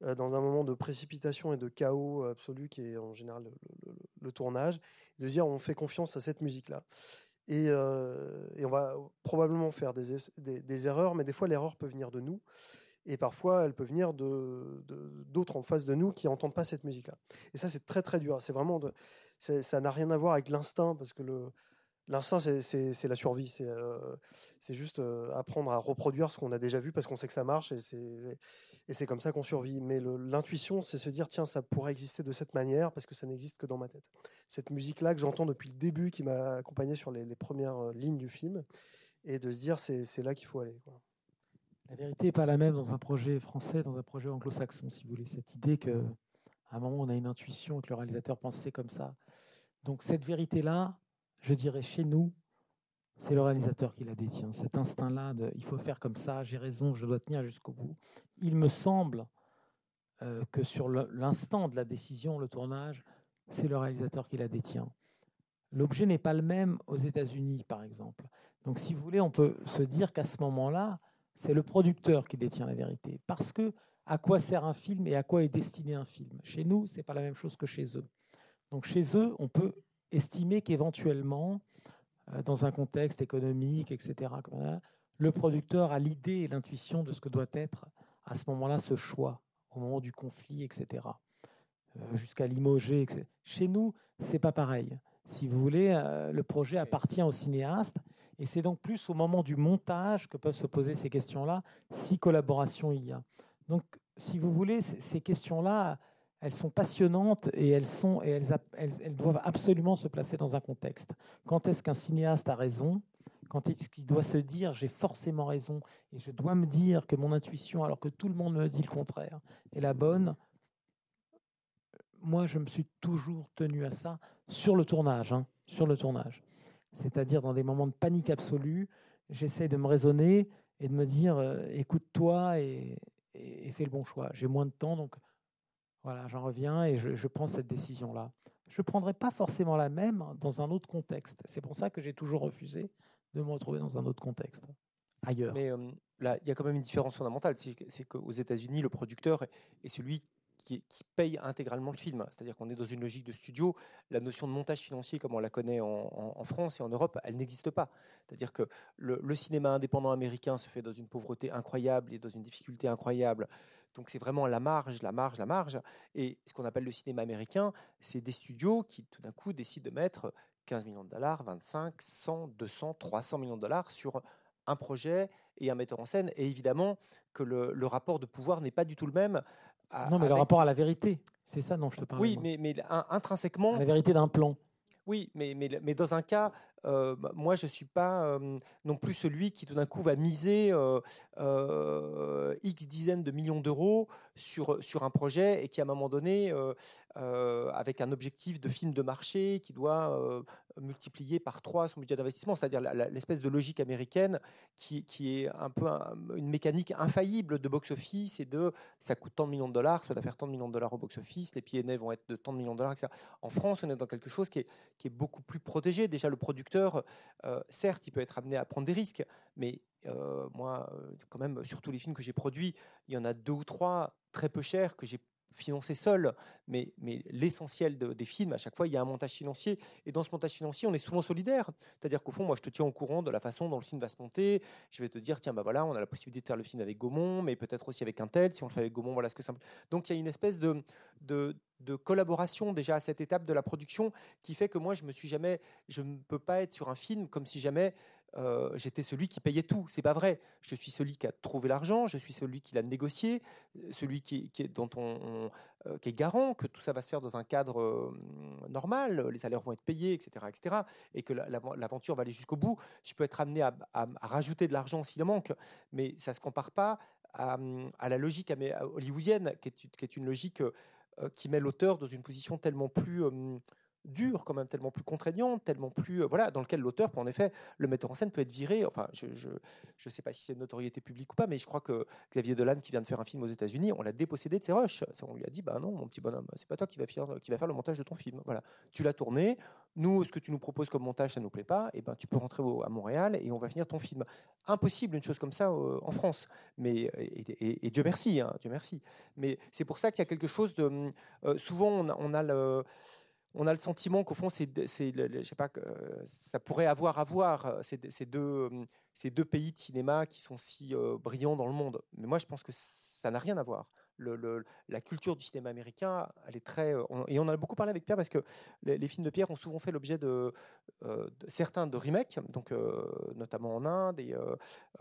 Euh, dans un moment de précipitation et de chaos absolu qui est en général le, tournage, de dire on fait confiance à cette musique-là. Et, euh, on va probablement faire des, des, erreurs, mais des fois l'erreur peut venir de nous. Et parfois, elle peut venir d'autres en face de nous qui n'entendent pas cette musique-là. Et ça, c'est très très dur. C'est vraiment, ça n'a rien à voir avec l'instinct parce que L'instinct, c'est la survie. C'est euh, juste euh, apprendre à reproduire ce qu'on a déjà vu parce qu'on sait que ça marche et c'est comme ça qu'on survit. Mais l'intuition, c'est se dire tiens, ça pourrait exister de cette manière parce que ça n'existe que dans ma tête. Cette musique-là que j'entends depuis le début, qui m'a accompagné sur les, premières euh, lignes du film, et de se dire c'est là qu'il faut aller. La vérité n'est pas la même dans un projet français, dans un projet anglo-saxon, si vous voulez. Cette idée qu'à un moment, on a une intuition, que le réalisateur pensait comme ça. Donc cette vérité-là, je dirais chez nous, c'est le réalisateur qui la détient. Cet instinct-là il faut faire comme ça, j'ai raison, je dois tenir jusqu'au bout. Il me semble euh, que sur l'instant de la décision, le tournage, c'est le réalisateur qui la détient. L'objet n'est pas le même aux États-Unis, par exemple. Donc, si vous voulez, on peut se dire qu'à ce moment-là, c'est le producteur qui détient la vérité. Parce que à quoi sert un film et à quoi est destiné un film? Chez nous, c'est pas la même chose que chez eux. Donc, chez eux, on peut estimer qu'éventuellement, euh, dans un contexte économique, etc., le producteur a l'idée et l'intuition de ce que doit être à ce moment-là ce choix, au moment du conflit, etc., euh, jusqu'à limoger. Etc. Chez nous, c'est pas pareil. Si vous voulez, euh, le projet appartient au cinéaste, et c'est donc plus au moment du montage que peuvent se poser ces questions-là, si collaboration il y a. Donc, si vous voulez, ces questions-là, elles sont passionnantes et elles, sont, et elles, doivent absolument se placer dans un contexte. Quand est-ce qu'un cinéaste a raison? Quand est-ce qu'il doit se dire j'ai forcément raison et je dois me dire que mon intuition, alors que tout le monde me dit le contraire, est la bonne? Moi, je me suis toujours tenu à ça sur le tournage. Hein, sur le tournage. C'est-à-dire dans des moments de panique absolue, j'essaie de me raisonner et de me dire euh, écoute-toi et, fais le bon choix. J'ai moins de temps, donc voilà, j'en reviens et je, prends cette décision-là. Je ne prendrai pas forcément la même dans un autre contexte. C'est pour ça que j'ai toujours refusé de me retrouver dans un autre contexte, ailleurs. Mais là, il y a quand même une différence fondamentale. C'est qu'aux États-Unis, le producteur est celui qui, paye intégralement le film. C'est-à-dire qu'on est dans une logique de studio. La notion de montage financier, comme on la connaît en, France et en Europe, elle n'existe pas. C'est-à-dire que le, cinéma indépendant américain se fait dans une pauvreté incroyable et dans une difficulté incroyable. Donc c'est vraiment la marge, la marge, la marge. Et ce qu'on appelle le cinéma américain, c'est des studios qui tout d'un coup décident de mettre 15 millions de dollars, 25, 100, 200, 300 millions de dollars sur un projet et un metteur en scène. Et évidemment que le, rapport de pouvoir n'est pas du tout le même. Non, mais le rapport à la vérité, c'est ça dont je te parle. Oui, mais, mais intrinsèquement. la vérité d'un plan. Oui, mais, mais, mais, dans un cas, euh, bah, moi, je ne suis pas euh, non plus celui qui, tout d'un coup, va miser euh, X dizaines de millions d'euros sur, sur un projet et qui, à un moment donné, avec un objectif de film de marché qui doit multiplier par trois son budget d'investissement, c'est-à-dire l'espèce de logique américaine qui, qui est un peu une mécanique infaillible de box-office et de ça coûte tant de millions de dollars, ça va faire tant de millions de dollars au box-office, les pieds vont être de tant de millions de dollars, etc. En France, on est dans quelque chose qui est, qui est beaucoup plus protégé. Déjà, le producteur, euh, certes, il peut être amené à prendre des risques, mais euh, moi, euh, quand même, sur tous les films que j'ai produits, il y en a deux ou trois très peu chers que j'ai financé seul, mais, mais l'essentiel des films, à chaque fois, il y a un montage financier. Et dans ce montage financier, on est souvent solidaire. C'est-à-dire qu'au fond, moi, je te tiens au courant de la façon dont le film va se monter. Je vais te dire, tiens, bah voilà, on a la possibilité de faire le film avec Gaumont, mais peut-être aussi avec un tel. Si on le fait avec Gaumont, voilà ce que ça. Donc, il y a une espèce de, de, de collaboration déjà à cette étape de la production qui fait que moi, je ne peux pas être sur un film comme si jamais euh, j'étais celui qui payait tout. C'est pas vrai. Je suis celui qui a trouvé l'argent, je suis celui qui l'a négocié, celui qui, est, dont on, euh, qui est garant que tout ça va se faire dans un cadre euh, normal, les salaires vont être payés, etc., etc., et que l'aventure va aller jusqu'au bout. Je peux être amené à, rajouter de l'argent s'il manque, mais ça se compare pas à, la logique hollywoodienne, qui est une logique qui met l'auteur dans une position tellement plus dur, quand même tellement plus contraignante, tellement plus euh, voilà, dans lequel l'auteur, en effet, le metteur en scène peut être viré. Enfin, je je, je sais pas si c'est une notoriété publique ou pas, mais je crois que Xavier Dolan, qui vient de faire un film aux États-Unis, on l'a dépossédé de ses rushs. On lui a dit, bah non, mon petit bonhomme, c'est pas toi qui va faire qui va faire le montage de ton film. Voilà, tu l'as tourné. Nous, ce que tu nous proposes comme montage, ça nous plaît pas. Et eh ben, tu peux rentrer à Montréal et on va finir ton film. Impossible une chose comme ça euh, en France. Mais et, Dieu merci, hein, Dieu merci. Mais c'est pour ça qu'il y a quelque chose de. Euh, souvent, on a, on a le on a le sentiment qu'au fond, c'est, ça pourrait avoir à voir ces, ces, deux, ces deux pays de cinéma qui sont si brillants dans le monde. Mais moi, je pense que ça n'a rien à voir la culture du cinéma américain, elle est très. Euh, et on a beaucoup parlé avec Pierre parce que les, films de Pierre ont souvent fait l'objet de, euh, certains de remakes, donc euh, notamment en Inde et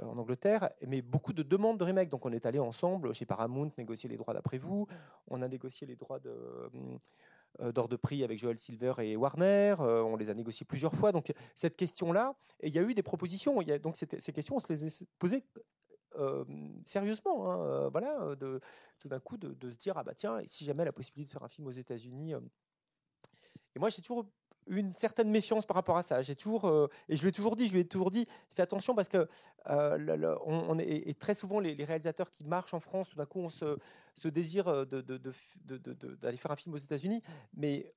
en Angleterre, mais beaucoup de demandes de remakes. Donc on est allé ensemble chez Paramount négocier les droits d'après vous. On a négocié les droits de d'ordre de prix avec Joel Silver et Warner. on les a négociés plusieurs fois. Donc cette question-là, et il y a eu des propositions. Il y a, donc ces questions, on se les a posées sérieusement, hein, voilà, de, tout d'un coup de, se dire ah bah tiens, si jamais la possibilité de faire un film aux États-Unis. et moi j'ai toujours une certaine méfiance par rapport à ça. J'ai toujours et je lui ai toujours dit, je lui ai toujours dit, fais attention parce que on, est très souvent les, réalisateurs qui marchent en France, tout d'un coup on se, se désire d'aller de, de, faire un film aux États-Unis, mais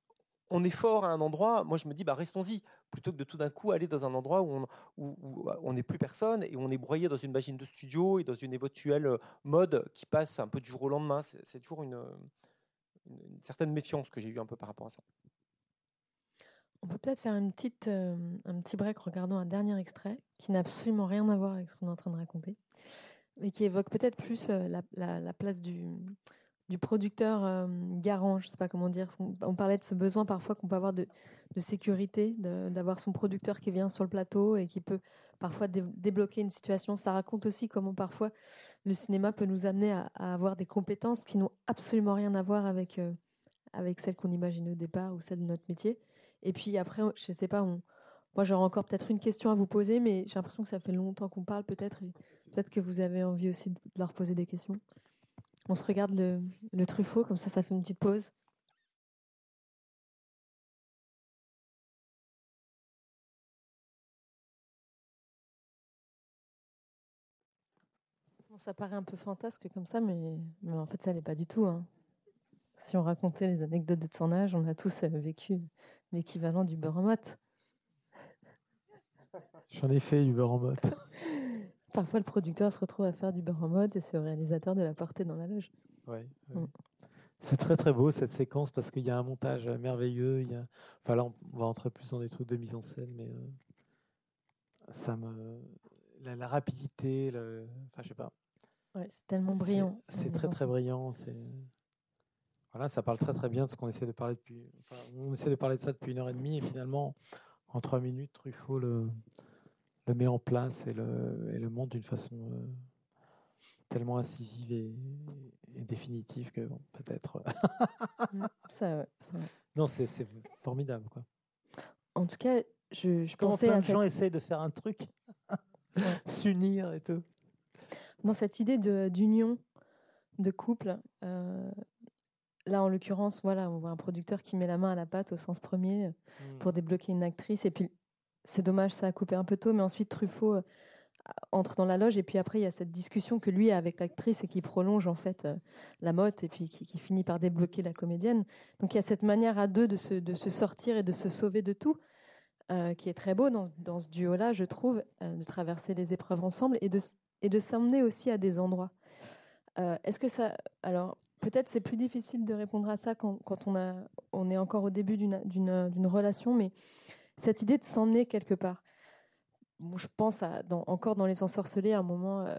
on est fort à un endroit, moi je me dis bah restons-y plutôt que de tout d'un coup aller dans un endroit où on n'est plus personne et où on est broyé dans une machine de studio et dans une éventuelle euh, mode qui passe un peu du jour au lendemain. C'est toujours une, certaine méfiance que j'ai eue un peu par rapport à ça. On peut peut-être faire une petite, euh, un petit break regardant un dernier extrait qui n'a absolument rien à voir avec ce qu'on est en train de raconter, mais qui évoque peut-être plus euh, la, place du, du producteur euh, garant, je sais pas comment dire. On parlait de ce besoin parfois qu'on peut avoir de, sécurité, d'avoir son producteur qui vient sur le plateau et qui peut parfois débloquer une situation. Ça raconte aussi comment parfois le cinéma peut nous amener à, avoir des compétences qui n'ont absolument rien à voir avec, avec celles qu'on imagine au départ ou celles de notre métier. Et puis après, je sais pas, moi j'aurais encore peut-être une question à vous poser, mais j'ai l'impression que ça fait longtemps qu'on parle peut-être, et peut-être que vous avez envie aussi de leur poser des questions. On se regarde le, Truffaut, comme ça, ça fait une petite pause. ça paraît un peu fantasque comme ça, mais, en fait, ça n'est pas du tout. Hein. Si on racontait les anecdotes de tournage, on a tous euh, vécu l'équivalent du beurre en motte. J'en ai fait du beurre en motte. Parfois, le producteur se retrouve à faire du beurre en mode et c'est au réalisateur de la porter dans la loge. Ouais, mm. C'est très très beau cette séquence parce qu'il y a un montage merveilleux. Il y a... Enfin là, on va entrer plus dans des trucs de mise en scène, mais euh, ça me la, rapidité, le... enfin je sais pas. Ouais, c'est tellement brillant. C'est très très brillant. C'est voilà, ça parle très très bien de ce qu'on essaie de parler depuis. Enfin, on essaie de parler de ça depuis une heure et demie et finalement en trois minutes, Truffaut le le met en place et le, et le montre d'une façon euh, tellement incisive et, définitive que bon, peut-être. ça, ça, Non, c'est formidable. Quoi. En tout cas, je, je pensais plein à de gens essayent de faire un truc, s'unir et tout. Dans cette idée d'union, de, couple, euh, là en l'occurrence, voilà, on voit un producteur qui met la main à la pâte au sens premier mmh. pour débloquer une actrice et puis c'est dommage, ça a coupé un peu tôt, mais ensuite Truffaut euh, entre dans la loge et puis après il y a cette discussion que lui a avec l'actrice et qui prolonge en fait euh, la motte et puis qui, finit par débloquer la comédienne. Donc il y a cette manière à deux de se, de se sortir et de se sauver de tout euh, qui est très beau dans, dans ce duo-là, je trouve, de traverser les épreuves ensemble et de, et de s'emmener aussi à des endroits. Est-ce que ça... Alors peut-être c'est plus difficile de répondre à ça quand, quand on, a, on est encore au début d'une relation, mais cette idée de s'emmener quelque part. je pense à, encore dans Les Ensorcelés, à un moment, euh,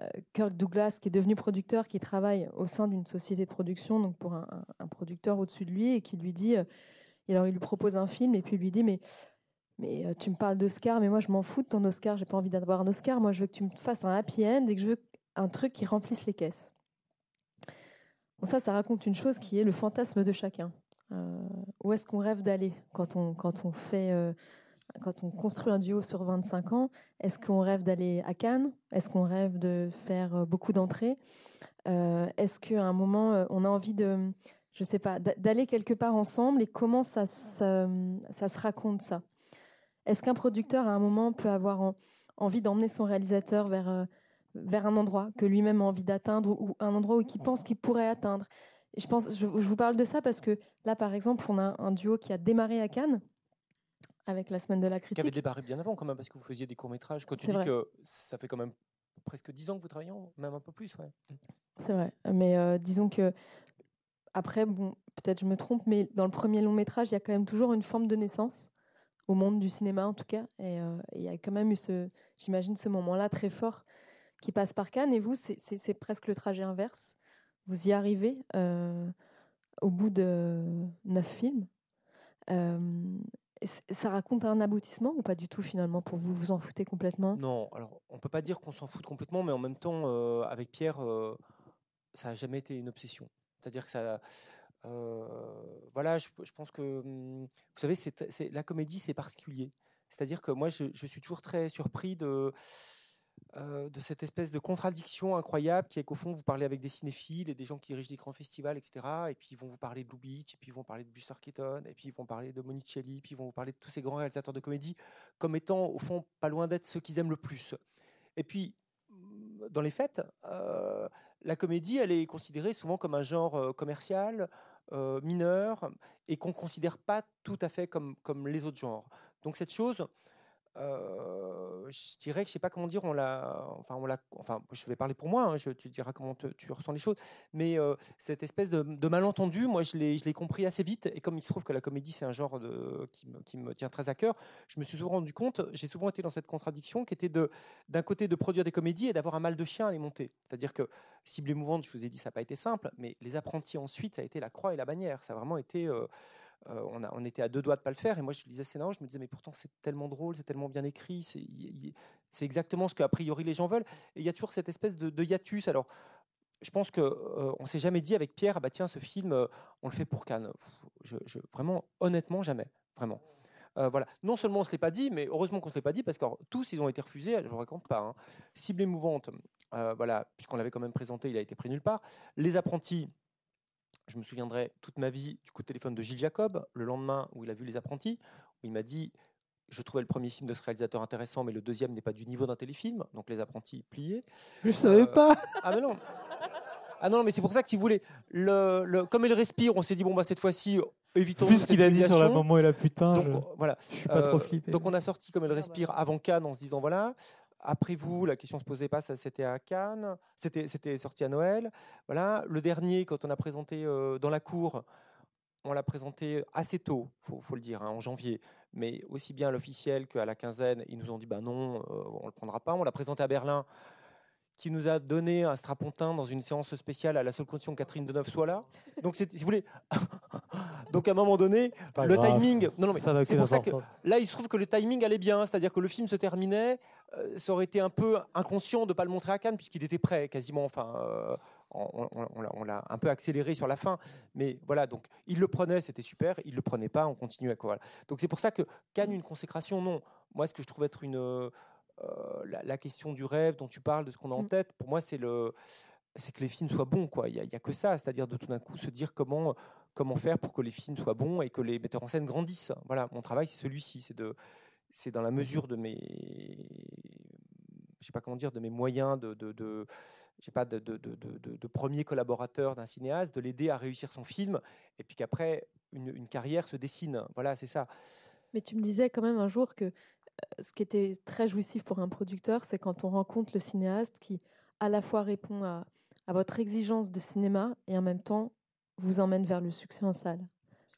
euh, Kirk Douglas, qui est devenu producteur, qui travaille au sein d'une société de production, donc pour un, producteur au-dessus de lui, et qui lui dit, euh, alors il lui propose un film, et puis il lui dit, mais, mais tu me parles d'Oscar, mais moi je m'en fous de ton Oscar, j'ai pas envie d'avoir un Oscar, moi je veux que tu me fasses un happy end et que je veux un truc qui remplisse les caisses. Ça, ça raconte une chose qui est le fantasme de chacun. Euh, où est-ce qu'on rêve d'aller quand on, quand on fait euh, quand on construit un duo sur 25 ans, est-ce qu'on rêve d'aller à Cannes? Est-ce qu'on rêve de faire euh, beaucoup d'entrées? Est-ce qu'à un moment, on a envie de, je sais pas, d'aller quelque part ensemble? Et comment ça, ça, se raconte ça? Est-ce qu'un producteur, à un moment, peut avoir envie d'emmener son réalisateur vers, vers un endroit que lui-même a envie d'atteindre ou, un endroit où il pense qu'il pourrait atteindre je pense, je, vous parle de ça parce que là, par exemple, on a un duo qui a démarré à Cannes avec la semaine de la critique. Qui avait démarré bien avant quand même parce que vous faisiez des courts métrages. Quand tu dis que ça fait quand même presque dix ans que vous travaillez, même un peu plus, ouais. C'est vrai, mais euh, disons que après, bon, peut-être je me trompe, mais dans le premier long métrage, il y a quand même toujours une forme de naissance au monde du cinéma en tout cas. Et euh, il y a quand même eu ce, j'imagine, ce moment-là très fort qui passe par Cannes. Et vous, c'est presque le trajet inverse. Vous y arrivez euh, au bout de neuf films. Euh, ça raconte un aboutissement ou pas du tout finalement pour vous Vous en foutez complètement? Non, alors on peut pas dire qu'on s'en fout complètement, mais en même temps, avec Pierre, ça n'a jamais été une obsession. C'est-à-dire que ça, euh, voilà, je, pense que, hum, vous savez, la comédie, c'est particulier. C'est-à-dire que moi, je, suis toujours très surpris de, euh, de cette espèce de contradiction incroyable qui est qu'au fond, vous parlez avec des cinéphiles et des gens qui dirigent des grands festivals, etc. Et puis ils vont vous parler de Blue Beach, puis ils vont parler de Buster Keaton, et puis ils vont parler de Monicelli, puis ils vont vous parler de tous ces grands réalisateurs de comédie comme étant, au fond, pas loin d'être ceux qu'ils aiment le plus. Et puis, dans les faits, euh, la comédie, elle est considérée souvent comme un genre commercial, euh, mineur et qu'on ne considère pas tout à fait comme, comme les autres genres. Donc cette chose, euh, je dirais que je sais pas comment dire, on l'a, enfin, on l'a, enfin, je vais parler pour moi, hein, je, tu diras comment tu ressens les choses, mais euh, cette espèce de, malentendu, moi, je l'ai, je l'ai compris assez vite, et comme il se trouve que la comédie, c'est un genre de, qui, me, tient très à cœur, je me suis souvent rendu compte, j'ai souvent été dans cette contradiction qui était de, d'un côté de produire des comédies et d'avoir un mal de chien à les monter. C'est-à-dire que Cible émouvante, je vous ai dit, ça n'a pas été simple, mais les apprentis ensuite, ça a été la croix et la bannière, ça a vraiment été... Euh, euh, on, était à deux doigts de pas le faire. Et moi, je lisais scénario, je me disais, mais pourtant, c'est tellement drôle, c'est tellement bien écrit, c'est exactement ce qu'a priori les gens veulent. Et il y a toujours cette espèce de, hiatus. Alors, je pense que euh, s'est jamais dit avec Pierre, ah bah tiens, ce film, euh, on le fait pour Cannes. Vraiment, honnêtement, jamais, vraiment. voilà. Non seulement on se l'est pas dit, mais heureusement qu'on se l'est pas dit parce que tous ils ont été refusés. Je ne raconte pas. Hein. Cible émouvante, voilà, puisqu'on l'avait quand même présenté, il a été pris nulle part. Les apprentis, je me souviendrai toute ma vie du coup de téléphone de Gilles Jacob, le lendemain où il a vu Les Apprentis, où il m'a dit je trouvais le premier film de ce réalisateur intéressant, mais le deuxième n'est pas du niveau d'un téléfilm, donc Les Apprentis pliés. Je ne savais euh, pas. Ah mais non. Ah non, mais c'est pour ça que si vous voulez, le, comme il respire, on s'est dit bon bah cette fois-ci évitons. Ce qu'il a dit sur la maman et la putain, donc, je... voilà. Je suis pas trop euh, flippé. Donc on a sorti comme elle respire avant Cannes en se disant voilà. Après vous, la question se posait pas, ça c'était à Cannes, c'était sorti à Noël. Voilà, le dernier quand on a présenté euh, dans la cour, on l'a présenté assez tôt, faut, faut le dire, hein, en janvier, mais aussi bien à l'officiel qu'à la quinzaine, ils nous ont dit bah non, euh, on le prendra pas. On l'a présenté à Berlin, qui nous a donné un strapontin dans une séance spéciale à la seule condition que Catherine Deneuve soit là. Donc, si vous voulez, donc à un moment donné, le timing. Non, non, mais c'est pour ça que là, il se trouve que le timing allait bien, c'est-à-dire que le film se terminait. Euh, ça aurait été un peu inconscient de ne pas le montrer à Cannes puisqu'il était prêt quasiment. Enfin. Euh, on, l'a un peu accéléré sur la fin, mais voilà, donc il le prenait, c'était super, il le prenait pas, on continuait. Quoi, Donc c'est pour ça que Cannes, une consécration, non. Moi, ce que je trouve être une, euh, la, question du rêve dont tu parles, de ce qu'on a en mm. tête, pour moi, c'est le c'est que les films soient bons. Quoi. Il n'y a, que ça, c'est-à-dire de tout d'un coup se dire comment, comment faire pour que les films soient bons et que les metteurs en scène grandissent. Voilà, mon travail, c'est celui-ci. C'est, de, c'est dans la mesure de mes, je sais pas comment dire, de mes moyens de, de, de pas, de, de, de, premier collaborateur d'un cinéaste, de l'aider à réussir son film, et puis qu'après, une, une carrière se dessine. Voilà, c'est ça. Mais tu me disais quand même un jour que ce qui était très jouissif pour un producteur, c'est quand on rencontre le cinéaste qui à la fois répond à, votre exigence de cinéma et en même temps vous emmène vers le succès en salle.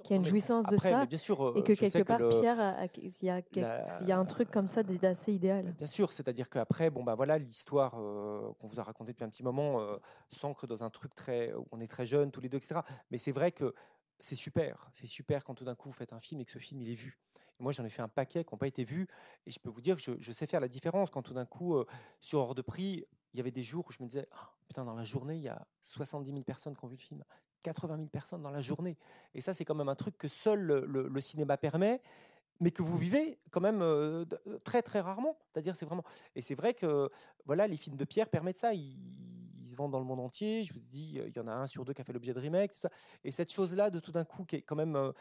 Qu'il y a une jouissance de ça. Bien sûr, et que quelque part, Pierre, il y, a un truc comme ça d'assez idéal. Bien sûr, c'est-à-dire qu'après, bon, bah, voilà, l'histoire euh, qu'on vous a racontée depuis un petit moment euh, s'ancre dans un truc très. où on est très jeunes, tous les deux, etc. Mais c'est vrai que c'est super. C'est super quand tout d'un coup vous faites un film et que ce film il est vu. Moi, j'en ai fait un paquet qui n'ont pas été vus. Et je peux vous dire que je, sais faire la différence. Quand tout d'un coup, euh, sur hors de prix, il y avait des jours où je me disais ah, Putain, dans la journée, il y a 70 000 personnes qui ont vu le film. 80 000 personnes dans la journée. Et ça, c'est quand même un truc que seul le, cinéma permet mais que vous vivez quand même euh, très très rarement. C'est-à-dire, c'est vraiment. Et c'est vrai que voilà, les films de Pierre permettent ça. Ils, se vendent dans le monde entier. Je vous dis, il y en a un sur deux qui a fait l'objet de remake. Et cette chose-là, de tout d'un coup, qui est quand même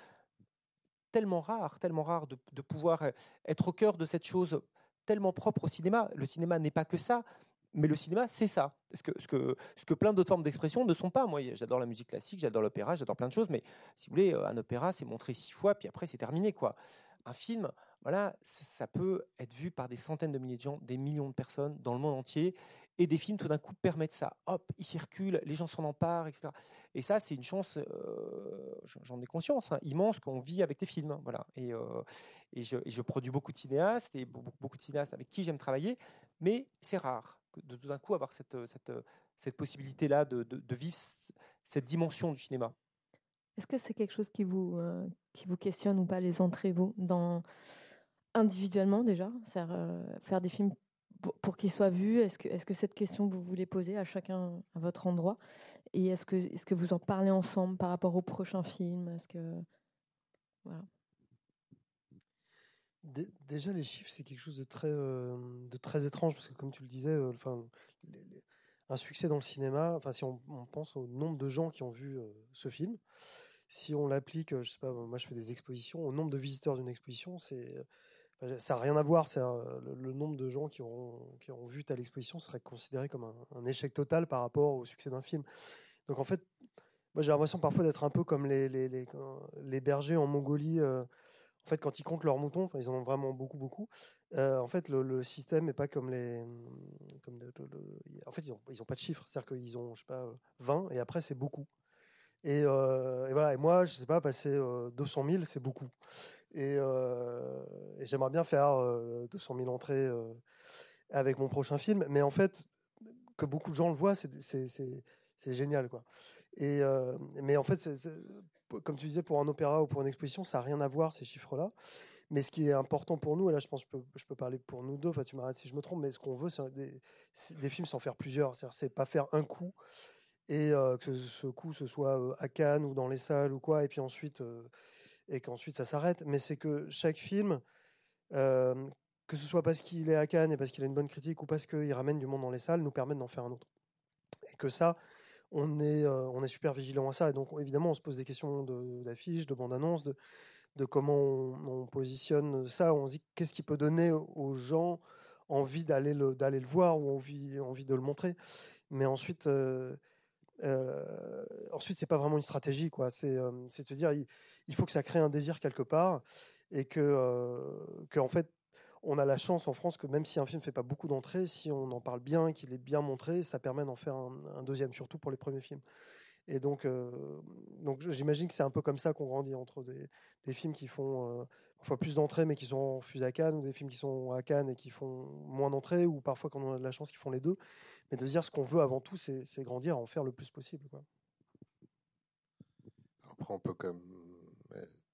tellement rare, tellement rare de, pouvoir euh, être au cœur de cette chose tellement propre au cinéma. Le cinéma n'est pas que ça, mais le cinéma, c'est ça. Ce que, ce, que, ce que plein d'autres formes d'expression ne sont pas. Moi, j'adore la musique classique, j'adore l'opéra, j'adore plein de choses, mais si vous voulez, euh, un opéra, c'est montré six fois, puis après, c'est terminé. quoi. Un film, voilà, ça peut être vu par des centaines de milliers de gens, des millions de personnes dans le monde entier. Et des films, tout d'un coup, permettent ça. Hop, ils circulent, les gens s'en emparent, etc. Et ça, c'est une chance, euh, j'en ai conscience, hein, immense qu'on vit avec les films. Voilà. Et, euh, et, je, produis beaucoup de cinéastes, et beaucoup, de cinéastes avec qui j'aime travailler, mais c'est rare de tout d'un coup avoir cette, possibilité-là de, vivre cette dimension du cinéma. Est-ce que c'est quelque chose qui vous, euh, questionne ou pas, les entrées, vous, individuellement déjà, faire des films pour, qu'ils soient vus Est-ce que, que cette question, vous voulez poser à chacun à votre endroit? Et est-ce que, vous en parlez ensemble par rapport au prochain film? Est-ce que... Voilà. Déjà, les chiffres, c'est quelque chose de très, euh, de très étrange, parce que comme tu le disais, euh, enfin, un succès dans le cinéma, enfin, si on, on, pense au nombre de gens qui ont vu euh, ce film, si on l'applique, je sais pas, moi je fais des expositions, au nombre de visiteurs d'une exposition, c'est ça n'a rien à voir. Le, le, nombre de gens qui auront, vu telle exposition serait considéré comme un, échec total par rapport au succès d'un film. Donc en fait, moi j'ai l'impression parfois d'être un peu comme les, les bergers en Mongolie. Euh, en fait, quand ils comptent leurs moutons, ils en ont vraiment beaucoup, beaucoup. Euh, en fait, le, système n'est pas comme les. En fait, ils n'ont pas de chiffres. C'est-à-dire qu'ils ont, je sais pas, 20 et après, c'est beaucoup. Et, euh, voilà. Et moi, je sais pas, passer euh, 200 000, c'est beaucoup. Et, euh, et j'aimerais bien faire 200 000 entrées avec mon prochain film. Mais en fait, que beaucoup de gens le voient, c'est génial, quoi. Et mais en fait, comme tu disais, pour un opéra ou pour une exposition, ça n'a rien à voir ces chiffres-là. Mais ce qui est important pour nous, et là je pense que je peux, je peux parler pour nous deux, tu m'arrêtes si je me trompe, mais ce qu'on veut, c'est des, films sans faire plusieurs. C'est pas faire un coup et euh, que ce, coup ce soit à Cannes ou dans les salles ou quoi, et puis ensuite euh, et qu'ensuite ça s'arrête. Mais c'est que chaque film, euh, que ce soit parce qu'il est à Cannes et parce qu'il a une bonne critique ou parce qu'il ramène du monde dans les salles, nous permet d'en faire un autre. Et que ça, on est, euh, on est super vigilant à ça. Et donc, évidemment, on se pose des questions d'affiches, de, de bande-annonce, de, de, comment on, on, positionne ça. On se dit qu'est-ce qui peut donner aux gens envie d'aller le, le voir ou envie, envie de le montrer? Mais ensuite, euh, euh, ensuite, c'est pas vraiment une stratégie, quoi. C'est, euh, de se dire, il, faut que ça crée un désir quelque part et que, en fait, on a la chance en France que même si un film fait pas beaucoup d'entrées, si on en parle bien, qu'il est bien montré, ça permet d'en faire un, deuxième, surtout pour les premiers films. Et donc, j'imagine que c'est un peu comme ça qu'on grandit entre des, films qui font parfois plus d'entrées mais qui sont refusés à Cannes, ou des films qui sont à Cannes et qui font moins d'entrées, ou parfois quand on a de la chance qui font les deux. Mais de dire ce qu'on veut avant tout, c'est grandir, en faire le plus possible. Après, on peut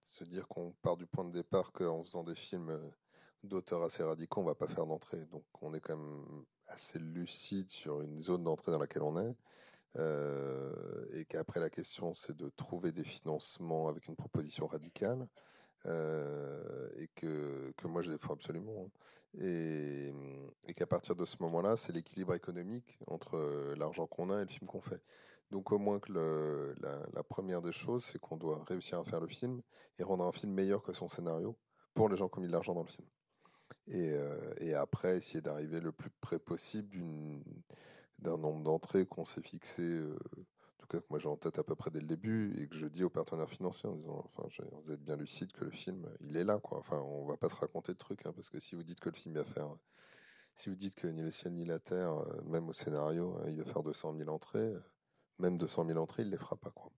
se dire qu'on part du point de départ qu'en faisant des films euh, d'auteurs assez radicaux, on va pas faire d'entrée. Donc on est quand même assez lucide sur une zone d'entrée dans laquelle on est. Euh, et qu'après la question c'est de trouver des financements avec une proposition radicale euh, et que, que moi je défends absolument hein. et qu'à partir de ce moment-là c'est l'équilibre économique entre l'argent qu'on a et le film qu'on fait donc au moins que le, la, première des choses c'est qu'on doit réussir à faire le film et rendre un film meilleur que son scénario pour les gens qui ont mis de l'argent dans le film et, euh, après essayer d'arriver le plus près possible d'un nombre d'entrées qu'on s'est fixé, euh, en tout cas que moi j'ai en tête à peu près dès le début, et que je dis aux partenaires financiers en disant, enfin, vous êtes bien lucide que le film, il est là, quoi. Enfin, on va pas se raconter de trucs, hein, parce que si vous dites que le film va faire, si vous dites que ni le ciel ni la terre, euh, même au scénario, euh, il va faire 200 000 entrées, même 200 000 entrées, il les fera pas, quoi.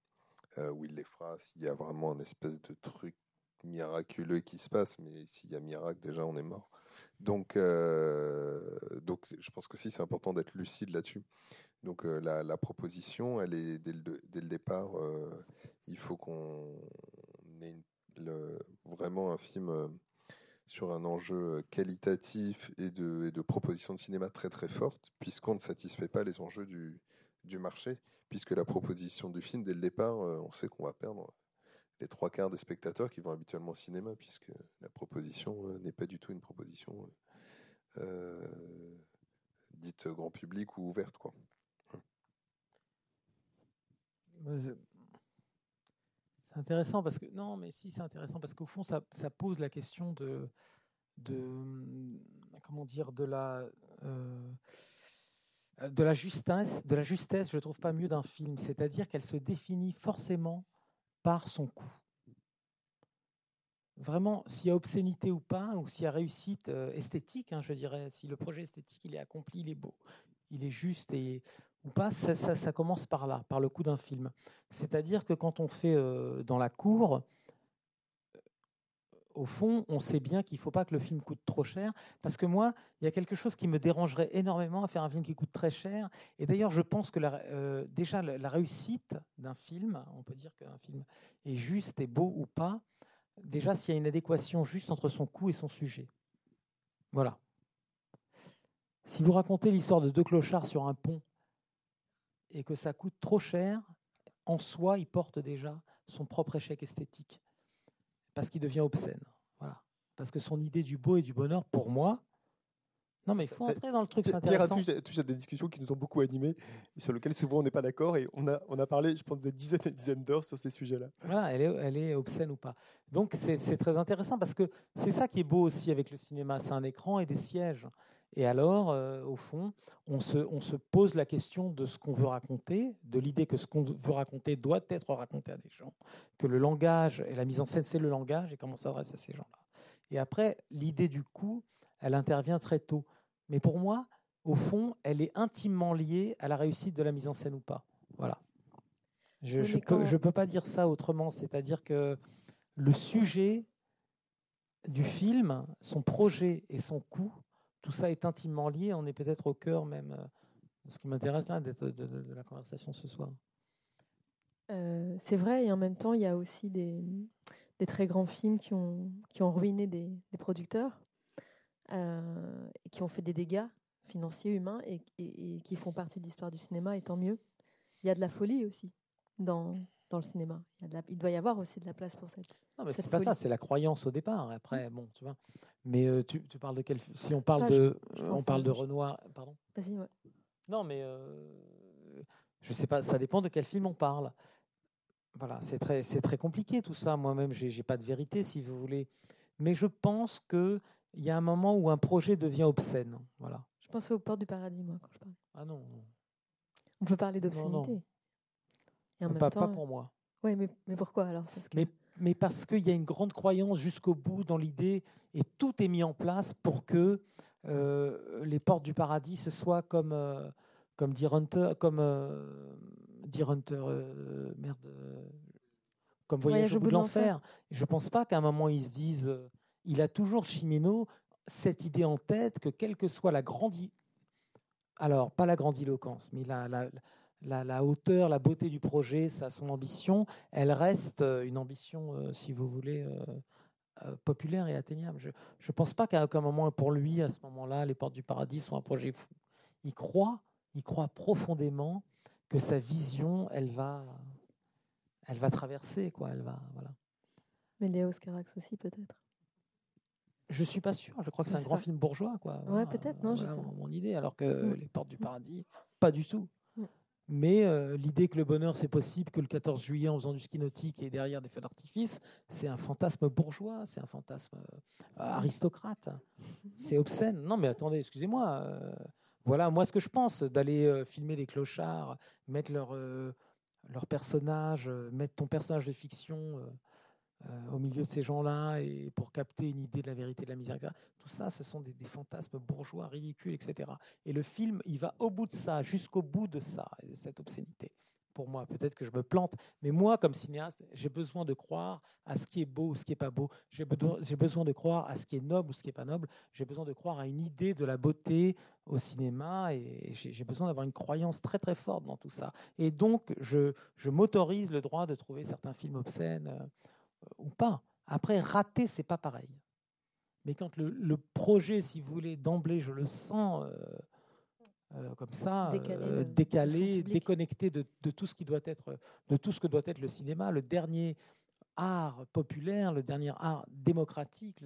Euh, ou il les fera s'il y a vraiment un espèce de truc miraculeux qui se passe, mais s'il y a miracle, déjà on est mort. Donc, euh, donc je pense que si c'est important d'être lucide là-dessus. Donc euh, la, proposition, elle est dès le, départ, euh, il faut qu'on ait vraiment un film sur un enjeu qualitatif et de, et de proposition de cinéma très très forte, puisqu'on ne satisfait pas les enjeux du, du marché, puisque la proposition du film, dès le départ, on sait qu'on va perdre les trois quarts des spectateurs qui vont habituellement au cinéma, puisque la proposition euh, n'est pas du tout une proposition euh, dite grand public ou ouverte. Quoi. C'est intéressant parce que non, mais si c'est intéressant parce qu'au fond ça, pose la question de, de comment dire de la euh, de la justesse, de la justesse, je trouve pas mieux d'un film, c'est-à-dire qu'elle se définit forcément par son coût. Vraiment, s'il y a obscénité ou pas, ou s'il y a réussite euh, esthétique, hein, je dirais, si le projet esthétique il est accompli, il est beau, il est juste et ou pas, ça, commence par là, par le coup d'un film. C'est-à-dire que quand on fait euh, dans la cour, au fond, on sait bien qu'il ne faut pas que le film coûte trop cher, parce que moi, il y a quelque chose qui me dérangerait énormément à faire un film qui coûte très cher. Et d'ailleurs, je pense que euh, déjà la, réussite d'un film, on peut dire qu'un film est juste et beau ou pas, déjà s'il y a une adéquation juste entre son coût et son sujet. Voilà. Si vous racontez l'histoire de deux clochards sur un pont et que ça coûte trop cher, en soi, il porte déjà son propre échec esthétique parce qu'il devient obscène. Voilà. Parce que son idée du beau et du bonheur, pour moi, non, mais il faut entrer dans le truc, c'est intéressant. Pierre touche, à des discussions qui nous ont beaucoup animés, sur lesquelles souvent on n'est pas d'accord, et on a, on a parlé, je pense, des dizaines et des dizaines d'heures sur ces sujets-là. Voilà, elle est, elle est obscène ou pas. Donc c'est très intéressant, parce que c'est ça qui est beau aussi avec le cinéma, c'est un écran et des sièges. Et alors, euh, au fond, on se, on se, pose la question de ce qu'on veut raconter, de l'idée que ce qu'on veut raconter doit être raconté à des gens, que le langage et la mise en scène, c'est le langage et comment on s'adresse à ces gens-là. Et après, l'idée du coup, elle intervient très tôt. Mais pour moi, au fond, elle est intimement liée à la réussite de la mise en scène ou pas. Voilà. Je ne peux, je peux pas dire ça autrement. C'est-à-dire que le sujet du film, son projet et son coût, tout ça est intimement lié. On est peut-être au cœur même euh, de ce qui m'intéresse là, de, la conversation ce soir. Euh, c'est vrai, et en même temps, il y a aussi des, très grands films qui ont, qui ont ruiné des, producteurs, euh, qui ont fait des dégâts financiers, humains, et, et, qui font partie de l'histoire du cinéma, et tant mieux. Il y a de la folie aussi dans, dans le cinéma. Il, y a il, doit y avoir aussi de la place pour cette. Non, mais c'est pas ça, c'est la croyance au départ. Après, bon, tu vois. Mais euh, tu, tu, parles de quel Si on parle de, on parle de Renoir, pardon? Vas-y, ouais. Non, mais euh, je sais pas. Ça dépend de quel film on parle. Voilà, c'est très, c'est très compliqué tout ça. Moi-même, j'ai, j'ai pas de vérité, si vous voulez. Mais je pense que il y a un moment où un projet devient obscène. Voilà. Je pensais aux portes du paradis, moi, quand je parlais. Ah non. On peut parler d'obscénité. Et en même pas, temps, pas pour moi. Oui, mais, mais pourquoi alors? Parce que... mais, mais parce qu'il y a une grande croyance jusqu'au bout dans l'idée, et tout est mis en place pour que euh, les portes du paradis, ce soit comme, euh, comme dit Hunter, comme euh, dit Hunter, merde, comme Voyage, au bout de l'enfer. Je ne pense pas qu'à un moment ils se disent, il a toujours Chimino cette idée en tête que quelle que soit la grande, alors pas la grandiloquence, mais la, la, la, hauteur, la beauté du projet, ça, son ambition, elle reste euh, une ambition, euh, si vous voulez, euh, populaire et atteignable. Je ne pense pas qu'à aucun moment, pour lui, à ce moment-là, les portes du paradis sont un projet fou. Il croit, il croit profondément que sa vision, elle va, elle va traverser, quoi. Elle va, voilà. Mais Léo Scarax aussi, peut-être. Je suis pas sûr. Je crois que c'est un grand film bourgeois, quoi. Ouais, peut-être. Non, je sais. Mon idée, alors que mm. les portes du paradis, pas du tout. Mais euh, l'idée que le bonheur c'est possible que le 14 juillet en faisant du ski nautique et derrière des feux d'artifice, c'est un fantasme bourgeois, c'est un fantasme euh, aristocrate. C'est obscène. Non mais attendez, excusez-moi. Euh, voilà, moi ce que je pense, d'aller filmer des clochards, mettre leur, leur personnage, mettre ton personnage de fiction au milieu de ces gens-là et pour capter une idée de la vérité de la misère. Tout ça, ce sont des, fantasmes bourgeois, ridicules, etc. Et le film, il va au bout de ça, jusqu'au bout de ça, de cette obscénité. Pour moi, peut-être que je me plante, mais moi, comme cinéaste, j'ai besoin de croire à ce qui est beau ou ce qui n'est pas beau. J'ai besoin de croire à ce qui est noble ou ce qui n'est pas noble. J'ai besoin de croire à une idée de la beauté au cinéma et j'ai besoin d'avoir une croyance très très forte dans tout ça. Et donc, je, je m'autorise le droit de trouver certains films obscènes euh, ou pas. Après, rater, c'est pas pareil. Mais quand le, projet, si vous voulez, d'emblée, je le sens euh, euh, comme ça, décalé, euh, déconnecté de, tout ce qui doit être, de tout ce que doit être le cinéma, le dernier art populaire, le dernier art démocratique.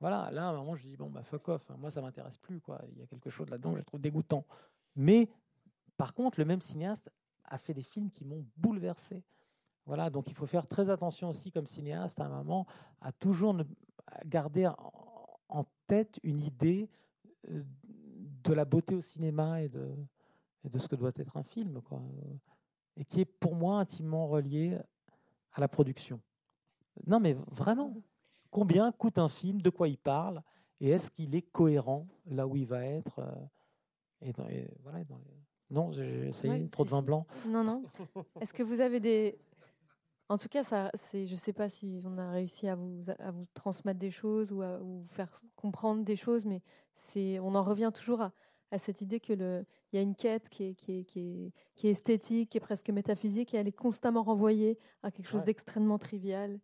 voilà, là, à un moment, je dis bon, bah fuck off. Hein, moi, ça m'intéresse plus. Quoi. Il y a quelque chose là-dedans que je trouve dégoûtant. Mais par contre, le même cinéaste a fait des films qui m'ont bouleversé. Voilà, donc il faut faire très attention aussi comme cinéaste à un moment à toujours garder en tête une idée euh, de la beauté au cinéma et de, de ce que doit être un film, quoi, et qui est pour moi intimement relié à la production. Non, mais vraiment, combien coûte un film, de quoi il parle, et est-ce qu'il est cohérent là où il va être euh, Et, dans, et voilà, dans les... Non, j'ai essayé, Ouais, trop de vin blanc. Non, non. Est-ce que vous avez des. En tout cas, ça, c'est, je ne sais pas si on a réussi à vous, à vous transmettre des choses ou à vous faire comprendre des choses, mais c'est, on en revient toujours à, à cette idée que le, il y a une quête qui est, qui, est, qui, est, qui est esthétique, qui est presque métaphysique, et elle est constamment renvoyée à quelque chose Ouais. d'extrêmement trivial,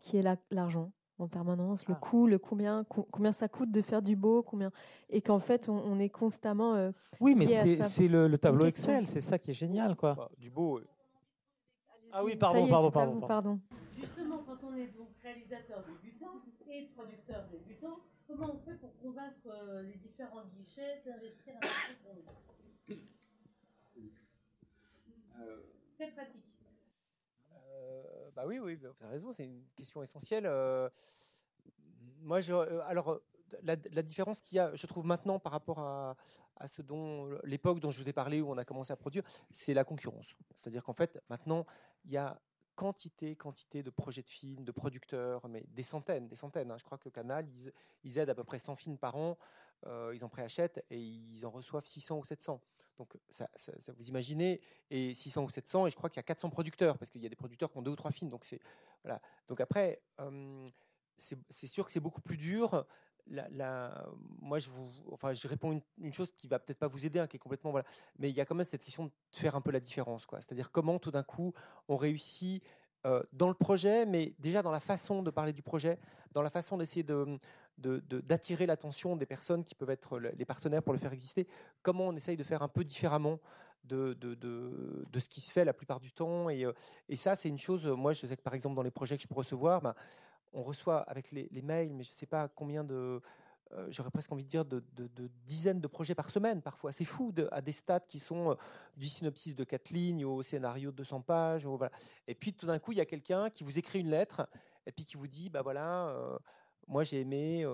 qui est la- l'argent en permanence, le Ah. coût, le combien, co- combien ça coûte de faire du beau, combien, et qu'en fait, on, on est constamment. euh, Oui, mais c'est le, le tableau. Excel, c'est ça qui est génial, quoi. Bah, du beau. Euh, Ah oui, pardon, pardon, pardon, vous, pardon. Justement, quand on est donc réalisateur débutant et producteur débutant, comment on fait pour convaincre euh, les différents guichets d'investir un petit peu pour nous Très pratique. Euh, bah oui, oui, vous avez raison, c'est une question essentielle. Euh, moi, je, euh, alors, euh, la, différence qu'il y a, je trouve maintenant par rapport à, ce dont l'époque dont je vous ai parlé, où on a commencé à produire, c'est la concurrence. C'est-à-dire qu'en fait, maintenant, il y a quantité, quantité de projets de films, de producteurs, mais des centaines, des centaines. hein. Je crois que Canal, ils, aident à peu près 100 films par an, euh, ils en préachètent et ils en reçoivent 600 ou 700. Donc, ça, vous imaginez, et 600 ou 700, et je crois qu'il y a 400 producteurs, parce qu'il y a des producteurs qui ont deux ou trois films. Donc, voilà. donc après, euh, c'est sûr que c'est beaucoup plus dur. Moi, je, vous, enfin, je réponds une, une chose qui va peut-être pas vous aider, hein, qui est complètement. Voilà. Mais il y a quand même cette question de faire un peu la différence. quoi. C'est-à-dire comment tout d'un coup on réussit euh, dans le projet, mais déjà dans la façon de parler du projet, dans la façon d'essayer de de- de- d'attirer l'attention des personnes qui peuvent être le- les partenaires pour le faire exister, comment on essaye de faire un peu différemment de, de, de, ce qui se fait la plupart du temps. Et, euh, et ça, c'est une chose, moi je sais que par exemple dans les projets que je peux recevoir, ben, on reçoit avec les, mails, mais je ne sais pas combien de... euh, J'aurais presque envie de dire de, dizaines de projets par semaine parfois. C'est fou à des stades qui sont euh, du synopsis de quatre lignes au scénario de 200 pages. Et puis tout d'un coup, il y a quelqu'un qui vous écrit une lettre et puis qui vous dit, bah voilà, euh, moi j'ai aimé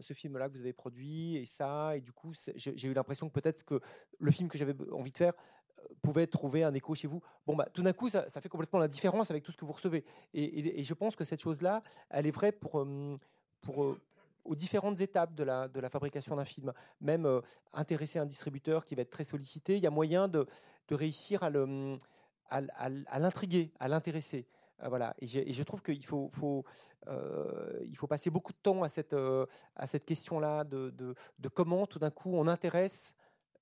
ce film-là que vous avez produit et ça, et du coup j'ai eu l'impression que peut-être que le film que j'avais envie de faire pouvait trouver un écho chez vous. Bon, bah, tout d'un coup, ça, fait complètement la différence avec tout ce que vous recevez. Et, je pense que cette chose-là, elle est vraie pour, euh, pour, euh, aux différentes étapes de la, de la fabrication d'un film. Même euh, intéresser un distributeur qui va être très sollicité, il y a moyen de, de réussir à le- à, l'intriguer, à l'intéresser. Voilà. Et, je trouve qu'il faut, faut, passer beaucoup de temps à cette, à cette question-là de, de, comment tout d'un coup on intéresse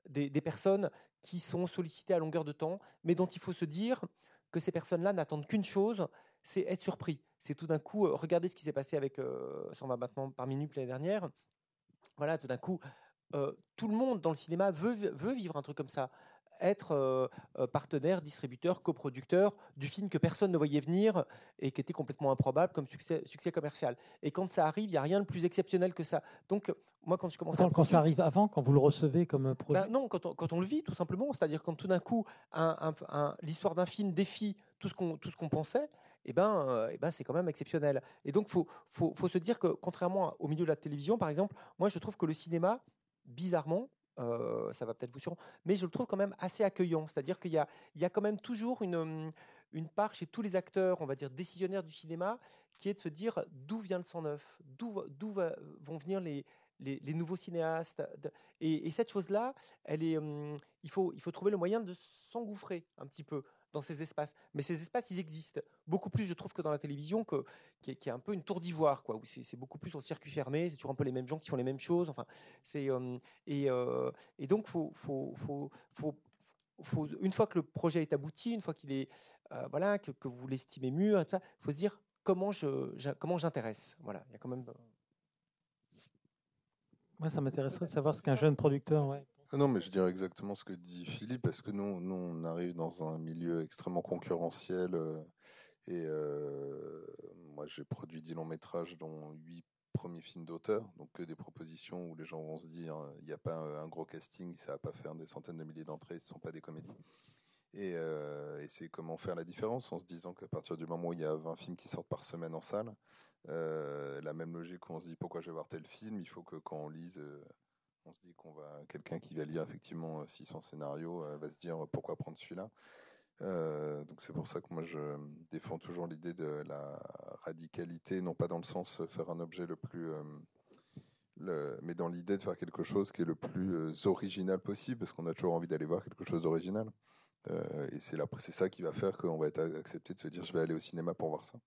des personnes qui sont sollicitées à longueur de temps, mais dont il faut se dire que ces personnes-là n'attendent qu'une chose, c'est être surpris. C'est tout d'un coup, euh, regardez ce qui s'est passé avec euh, 120 battements par minute l'année dernière. Voilà, tout d'un coup, euh, tout le monde dans le cinéma veut vivre un truc comme ça. Être euh, euh, partenaire, distributeur, coproducteur du film que personne ne voyait venir et qui était complètement improbable comme succès, succès commercial. Et quand ça arrive, il n'y a rien de plus exceptionnel que ça. Donc, moi, quand je commence à Attends, quand ça arrive avant, quand vous le recevez comme projet ben non, quand on, quand on le vit, tout simplement. C'est-à-dire quand tout d'un coup, un- un- un- l'histoire d'un film défie tout ce qu'on qu'on pensait, et ben, euh, eh ben, c'est quand même exceptionnel. Et donc, faut, faut, faut se dire que, contrairement au milieu de la télévision, par exemple, moi, je trouve que le cinéma, bizarrement, euh, ça va peut-être vous surprendre, mais je le trouve quand même assez accueillant. C'est-à-dire qu'il y y a quand même toujours une, hum, une part chez tous les acteurs, on va dire décisionnaires du cinéma, qui est de se dire d'où vient le sang neuf, d'où vont venir les, les, nouveaux cinéastes. et cette chose-là, elle est, hum, il, faut, il faut trouver le moyen de s'engouffrer un petit peu dans ces espaces. Mais ces espaces, ils existent beaucoup plus, je trouve, que dans la télévision, qui, est, un peu une tour d'ivoire, quoi. Où c'est beaucoup plus en circuit fermé, c'est toujours un peu les mêmes gens qui font les mêmes choses. Enfin, c'est et, euh, et donc faut, faut, faut, faut, faut- une fois que le projet est abouti, une fois qu'il est euh, voilà, que, vous l'estimez mûr, il faut se dire comment je, comment j'intéresse. Voilà, il y a quand même. euh, Moi, ça m'intéresserait de savoir ce qu'un jeune producteur. Ah Non, mais je dirais exactement ce que dit Philippe, parce que nous, nous on arrive dans un milieu extrêmement concurrentiel. euh, et euh, moi, j'ai produit 10 longs métrages, dont 8 premiers films d'auteur, donc que des propositions où les gens vont se dire il n'y a pas un, gros casting, ça va pas faire des centaines de milliers d'entrées, ce ne sont pas des comédies. Et, euh, et c'est comment faire la différence en se disant qu'à partir du moment où il y a 20 films qui sortent par semaine en salle, la même logique où on se dit pourquoi je vais voir tel film, il faut que quand on lise, on se dit qu'on va quelqu'un qui va lire effectivement euh, 600 scénarios euh, va se dire pourquoi prendre celui-là. Euh, donc c'est pour ça que moi je défends toujours l'idée de la radicalité, non pas dans le sens euh, faire un objet le plus euh, mais dans l'idée de faire quelque chose qui est le plus euh, original possible, parce qu'on a toujours envie d'aller voir quelque chose d'original. Euh, et c'est là- c'est ça qui va faire qu'on va être accepté de se dire je vais aller au cinéma pour voir ça.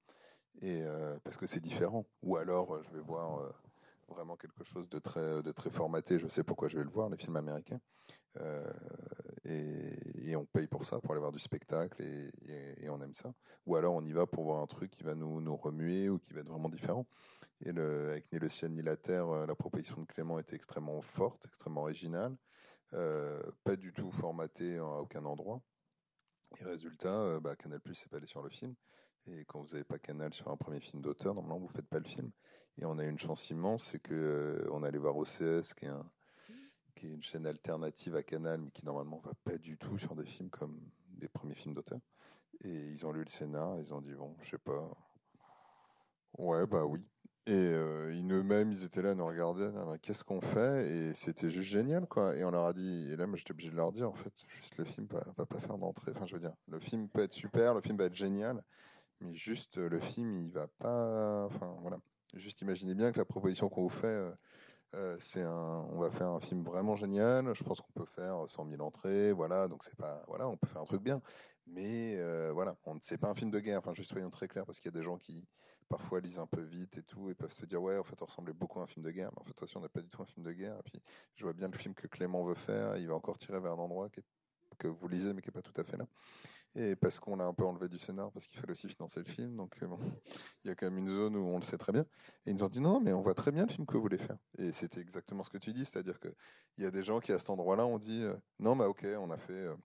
Et euh, parce que c'est différent. Ou alors euh, je vais voir euh, vraiment quelque chose de très, formaté. Je sais pourquoi je vais le voir, les films américains. Euh, et, on paye pour ça, pour aller voir du spectacle, et, on aime ça. Ou alors on y va pour voir un truc qui va nous, remuer ou qui va être vraiment différent. Et avec Ni le ciel ni la terre, euh, la proposition de Clément était extrêmement forte, extrêmement originale, euh, pas du tout formatée à aucun endroit. Et résultat, euh, bah, Canal Plus pas allé sur le film. Et quand vous n'avez pas Canal sur un premier film d'auteur, normalement vous ne faites pas le film. Et on a eu une chance immense, c'est que euh, on allait voir OCS, qui est, qui est une chaîne alternative à Canal, mais qui normalement va pas du tout sur des films comme des premiers films d'auteur. Et ils ont lu le scénar, ils ont dit bon, je sais pas. Ouais, bah oui. Et euh, ils eux-mêmes, ils étaient là, nous regardaient, qu'est-ce qu'on fait? Et c'était juste génial, quoi. Et on leur a dit, et là, moi, j'étais obligé de leur dire, en fait, juste le film va, va pas faire d'entrée. Enfin, je veux dire, le film peut être super, le film va être génial, mais juste le film, il va pas. Enfin, voilà. Juste imaginez bien que la proposition qu'on vous fait, euh, euh, c'est un, on va faire un film vraiment génial. Je pense qu'on peut faire 100 000 entrées, voilà. Donc c'est pas, voilà, on peut faire un truc bien, mais voilà, on c'est pas un film de guerre. Enfin, juste soyons très clairs parce qu'il y a des gens qui parfois lisent un peu vite et tout et peuvent se dire ouais, en fait, on ressemblait beaucoup à un film de guerre, mais en fait, attention, on n'est pas du tout un film de guerre. Et puis, je vois bien le film que Clément veut faire. Il va encore tirer vers un endroit que vous lisez, mais qui est pas tout à fait là. Et parce qu'on l'a un peu enlevé du scénar, parce qu'il fallait aussi financer le film. Donc, euh, il y a quand même une zone où on le sait très bien. Et ils nous ont dit non, mais on voit très bien le film que vous voulez faire. Et c'était exactement ce que tu dis, c'est-à-dire qu'il y a des gens qui, à cet endroit-là, ont dit euh, non, bah ok, on a fait. euh,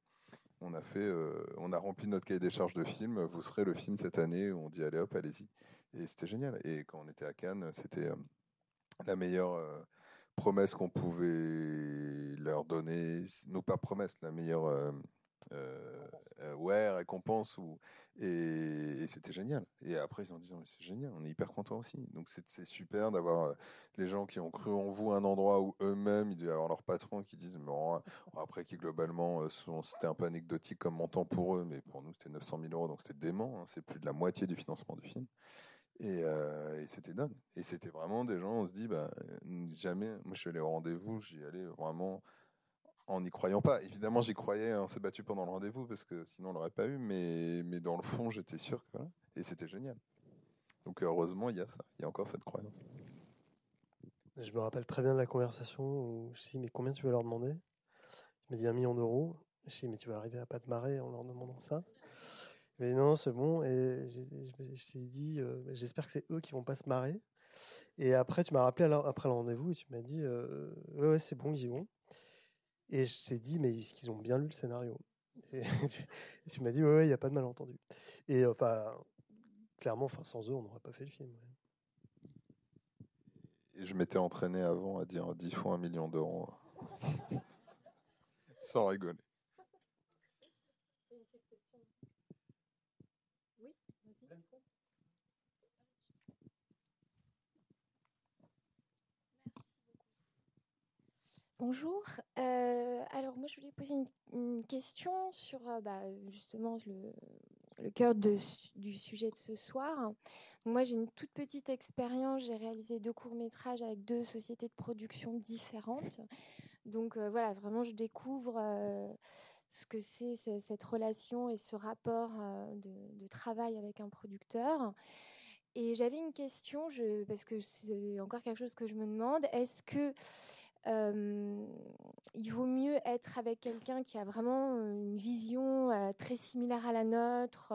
on a fait, on a rempli notre cahier des charges de film. Vous serez le film cette année. On dit allez hop, allez-y. Et c'était génial. Et quand on était à Cannes, c'était euh, la meilleure euh, promesse qu'on pouvait leur donner. Non pas promesse, la meilleure euh, euh, récompense ou et, c'était génial. Et après ils ont dit c'est génial, on est hyper content aussi. Donc c'est super d'avoir les gens qui ont cru en vous un endroit où eux-mêmes ils devaient avoir leur patron qui disent bon, après qui globalement c'était un peu anecdotique comme montant pour eux, mais pour nous c'était 900 000 euros donc c'était dément. hein. c'est plus de la moitié du financement du film. Et, euh, et c'était dingue. Et c'était vraiment des gens, on se dit, bah, jamais, moi je suis allé au rendez-vous, j'y allais vraiment en n'y croyant pas. Évidemment, j'y croyais, on s'est battu pendant le rendez-vous parce que sinon on l'aurait pas eu, mais, mais dans le fond, j'étais sûr que. Et c'était génial. Donc heureusement, il y a ça, il y a encore cette croyance. Je me rappelle très bien de la conversation où je dis mais combien tu vas leur demander? Il m'a dit un million d'euros. Je dis mais tu vas arriver à pas te marrer en leur demandant ça? Mais non, c'est bon. Et je suis dit euh, j'espère que c'est eux qui vont pas se marrer. Et après, tu m'as rappelé après le rendez-vous et tu m'as dit euh, ouais, ouais c'est bon, ils y vont. Et je t'ai dit mais est-ce qu'ils ont bien lu le scénario? Et tu, m'as dit ouais, ouais, il n'y a pas de malentendu. Et enfin, clairement, sans eux, on n'aurait pas fait le film. ouais. Et je m'étais entraîné avant à dire 10 fois un million d'euros. Sans rigoler. Bonjour. Euh, alors moi je voulais poser une, question sur euh, bah, justement le, cœur du sujet de ce soir. Moi j'ai une toute petite expérience, j'ai réalisé deux courts-métrages avec deux sociétés de production différentes. Donc euh, voilà, vraiment je découvre ce que c'est cette relation et ce rapport de, travail avec un producteur. Et j'avais une question, parce que c'est encore quelque chose que je me demande, est-ce que il vaut mieux être avec quelqu'un qui a vraiment une vision très similaire à la nôtre,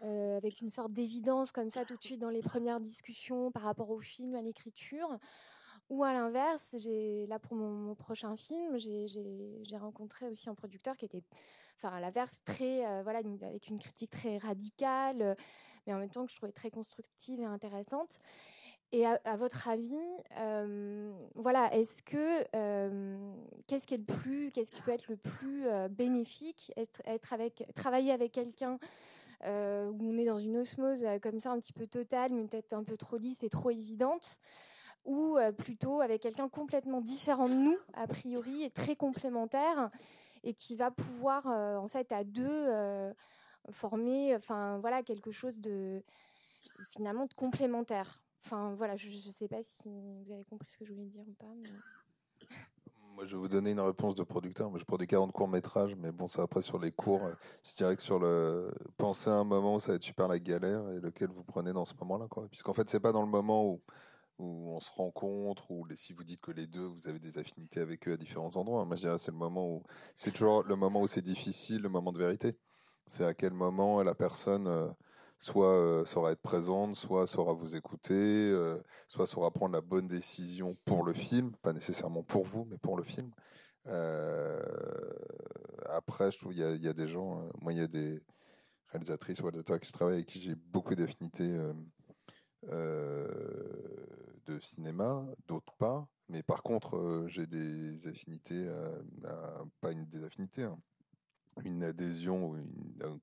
avec une sorte d'évidence comme ça tout de suite dans les premières discussions par rapport au film, à l'écriture, ou à l'inverse, là pour mon, prochain film, j'ai- rencontré aussi un producteur qui était, enfin à l'inverse, très voilà, avec une critique très radicale, mais en même temps que je trouvais très constructive et intéressante. Et à, votre avis, euh, voilà, est-ce que euh, qu'est-ce qui est le plus, qu'est-ce qui peut être le plus euh, bénéfique, être, être avec, travailler avec quelqu'un où on est dans une osmose comme ça un petit peu totale, mais peut-être un peu trop lisse et trop évidente, ou plutôt avec quelqu'un complètement différent de nous a priori et très complémentaire et qui va pouvoir en fait à deux former, enfin voilà quelque chose de finalement de complémentaire? Enfin, voilà, je ne sais pas si vous avez compris ce que je voulais dire ou pas. Moi, je vais vous donner une réponse de producteur. Moi, je produis 40 courts-métrages, mais bon, ça après sur les cours, euh, je dirais que sur le. Pensez à un moment où ça va être super la galère et lequel vous prenez dans ce moment-là, quoi. Puisqu'en fait, c'est pas dans le moment où, où on se rencontre ou si vous dites que les deux, vous avez des affinités avec eux à différents endroits. Moi, je dirais c'est le moment où. C'est toujours le moment où c'est difficile, le moment de vérité. C'est à quel moment la personne. Soit euh, saura être présente, soit saura vous écouter, euh, soit saura prendre la bonne décision pour le film, pas nécessairement pour vous, mais pour le film. Euh, après, je trouve qu'il y, a- il y a des gens, moi il y a des réalisatrices ou réalisateurs qui je travaille avec qui j'ai beaucoup d'affinités de cinéma, d'autres pas. Mais par contre, j'ai des affinités, à- pas une des affinités, hein, une adhésion ou une- un-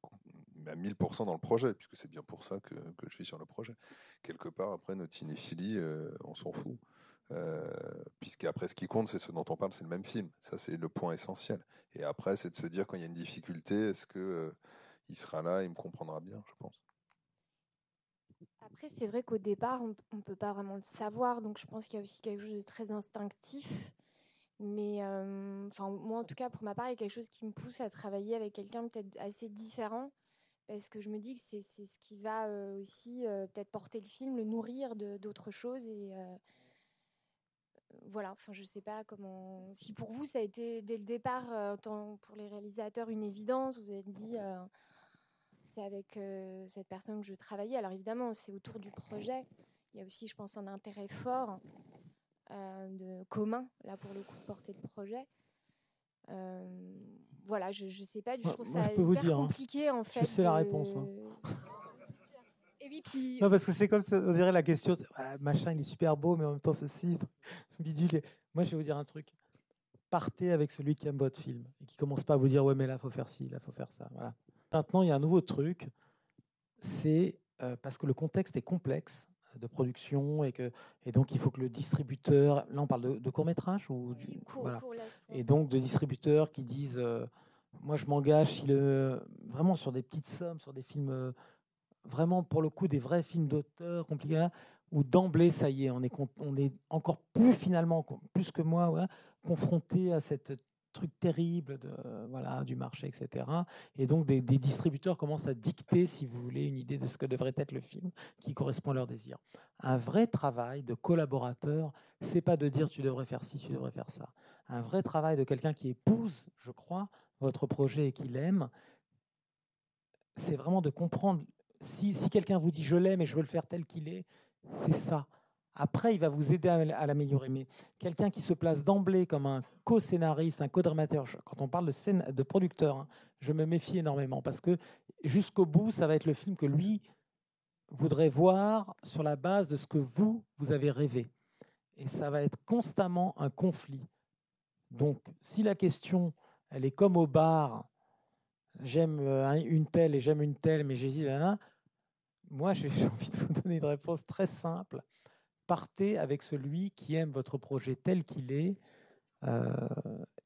à 1000% dans le projet, puisque c'est bien pour ça que, que je suis sur le projet. Quelque part, après, notre cinéphilie, euh, on s'en fout. Euh, Puisqu'après, ce qui compte, c'est ce dont on parle, c'est le même film. Ça, c'est le point essentiel. Et après, c'est de se dire, quand il y a une difficulté, est-ce que euh, il sera là, il me comprendra bien, je pense. Après, c'est vrai qu'au départ, on ne peut pas vraiment le savoir, donc je pense qu'il y a aussi quelque chose de très instinctif. Mais euh, enfin, moi, en tout cas, pour ma part, il y a quelque chose qui me pousse à travailler avec quelqu'un peut-être assez différent, parce que je me dis que c'est ce qui va euh, aussi euh, peut-être porter le film, le nourrir d'autres choses. Et euh, voilà, enfin, je sais pas comment. Si pour vous, ça a été dès le départ, pour les réalisateurs, une évidence, vous avez dit. c'est avec cette personne que je travaillais. Alors évidemment, c'est autour du projet. Il y a aussi, je pense, un intérêt fort commun, là pour le coup, porter le projet. Voilà, je ne sais pas, je trouve moi, ça je peux vous hyper dire, hein. compliqué en fait. Je sais la réponse, hein. Et oui, puis Non, parce que c'est comme ça, on dirait la question, voilà, machin, il est super beau, mais en même temps, ceci, bidule. Moi, je vais vous dire un truc. Partez avec celui qui aime votre film et qui commence pas à vous dire, ouais, mais là, faut faire ci, là, faut faire ça. Voilà. Maintenant, il y a un nouveau truc. C'est euh, parce que le contexte est complexe de production et que et donc il faut que le distributeur, là on parle de, de court métrage ou du- court- voilà. court, là, et donc de distributeurs qui disent euh, moi je m'engage si le- vraiment sur des petites sommes, sur des films euh, vraiment pour le coup des vrais films d'auteur compliqués, hein, où d'emblée ça y est, on est, on est encore plus finalement, plus que moi, ouais, confronté à cette truc terrible de, euh, voilà, du marché, etc. Et donc des, distributeurs commencent à dicter, si vous voulez, une idée de ce que devrait être le film qui correspond à leurs désirs. Un vrai travail de collaborateur, c'est pas de dire tu devrais faire ci, tu devrais faire ça. Un vrai travail de quelqu'un qui épouse, je crois, votre projet et qui l'aime, c'est vraiment de comprendre. Si, si quelqu'un vous dit je l'aime et je veux le faire tel qu'il est, c'est ça. Après, il va vous aider à, l'améliorer. Mais quelqu'un qui se place d'emblée comme un co-scénariste, un co-dramateur, quand on parle de, producteur, hein, je me méfie énormément parce que jusqu'au bout, ça va être le film que lui voudrait voir sur la base de ce que vous, vous avez rêvé. Et ça va être constamment un conflit. Donc, si la question, elle est comme au bar, j'aime euh, un- une telle et j'aime une telle, mais j'hésite, moi, j'ai envie de vous donner une réponse très simple. Partez avec celui qui aime votre projet tel qu'il est euh,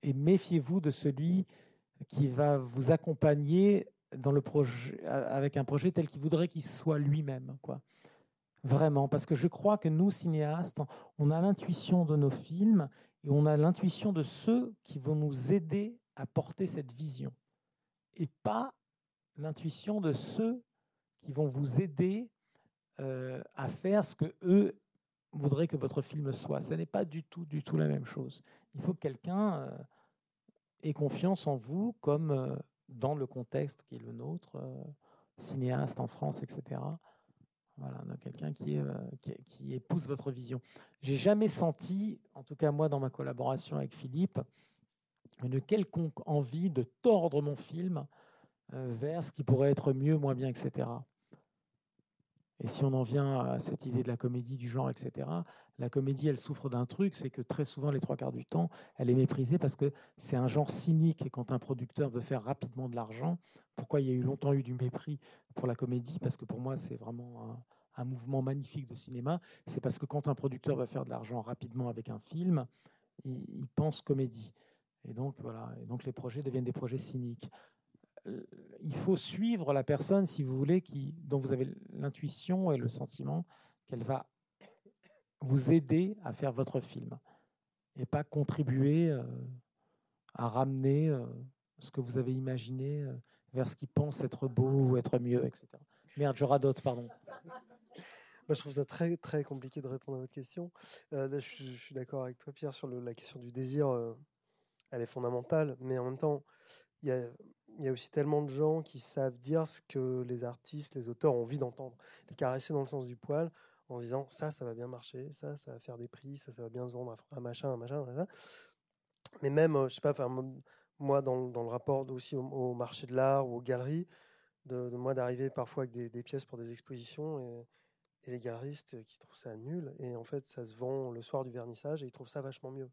et méfiez-vous de celui qui va vous accompagner dans le projet, avec un projet tel qu'il voudrait qu'il soit lui-même. quoi. Vraiment, parce que je crois que nous, cinéastes, on a l'intuition de nos films et on a l'intuition de ceux qui vont nous aider à porter cette vision. Et pas l'intuition de ceux qui vont vous aider euh, à faire ce que eux voudraient que votre film soit. Ce n'est pas du tout, du tout la même chose. Il faut que quelqu'un euh, ait confiance en vous, comme euh, dans le contexte qui est le nôtre, euh, cinéaste en France, etc. Voilà, quelqu'un qui, qui, qui épouse votre vision. J'ai jamais senti, en tout cas moi dans ma collaboration avec Philippe, une quelconque envie de tordre mon film vers ce qui pourrait être mieux, moins bien, etc. Et si on en vient à cette idée de la comédie du genre, etc., la comédie, elle souffre d'un truc, c'est que très souvent, les trois quarts du temps, elle est méprisée parce que c'est un genre cynique. Et quand un producteur veut faire rapidement de l'argent, pourquoi il y a eu longtemps eu du mépris pour la comédie? Parce que pour moi, c'est vraiment un, mouvement magnifique de cinéma. C'est parce que quand un producteur va faire de l'argent rapidement avec un film, il, il pense comédie. Et donc, voilà. Et donc, les projets deviennent des projets cyniques il faut suivre la personne, si vous voulez, qui, dont vous avez l'intuition et le sentiment qu'elle va vous aider à faire votre film et pas contribuer euh, à ramener euh, ce que vous avez imaginé euh, vers ce qui pense être beau ou être mieux, etc. Merde, je radote, pardon. Je trouve ça très, très compliqué de répondre à votre question. Euh, je, suis- d'accord avec toi, Pierre, sur la question du désir. euh, elle est fondamentale, mais en même temps, il y a, il y a aussi tellement de gens qui savent dire ce que les artistes, les auteurs ont envie d'entendre. Les caresser dans le sens du poil en se disant ça, ça va bien marcher, ça, ça va faire des prix, ça, ça va bien se vendre, un machin, un machin, un machin. Mais même, euh, je sais pas, moi- dans, dans le rapport aussi au, marché de l'art ou aux galeries, de, moi d'arriver parfois avec des, pièces pour des expositions et, et les galeristes qui trouvent ça nul. Et en fait, ça se vend le soir du vernissage et ils trouvent ça vachement mieux.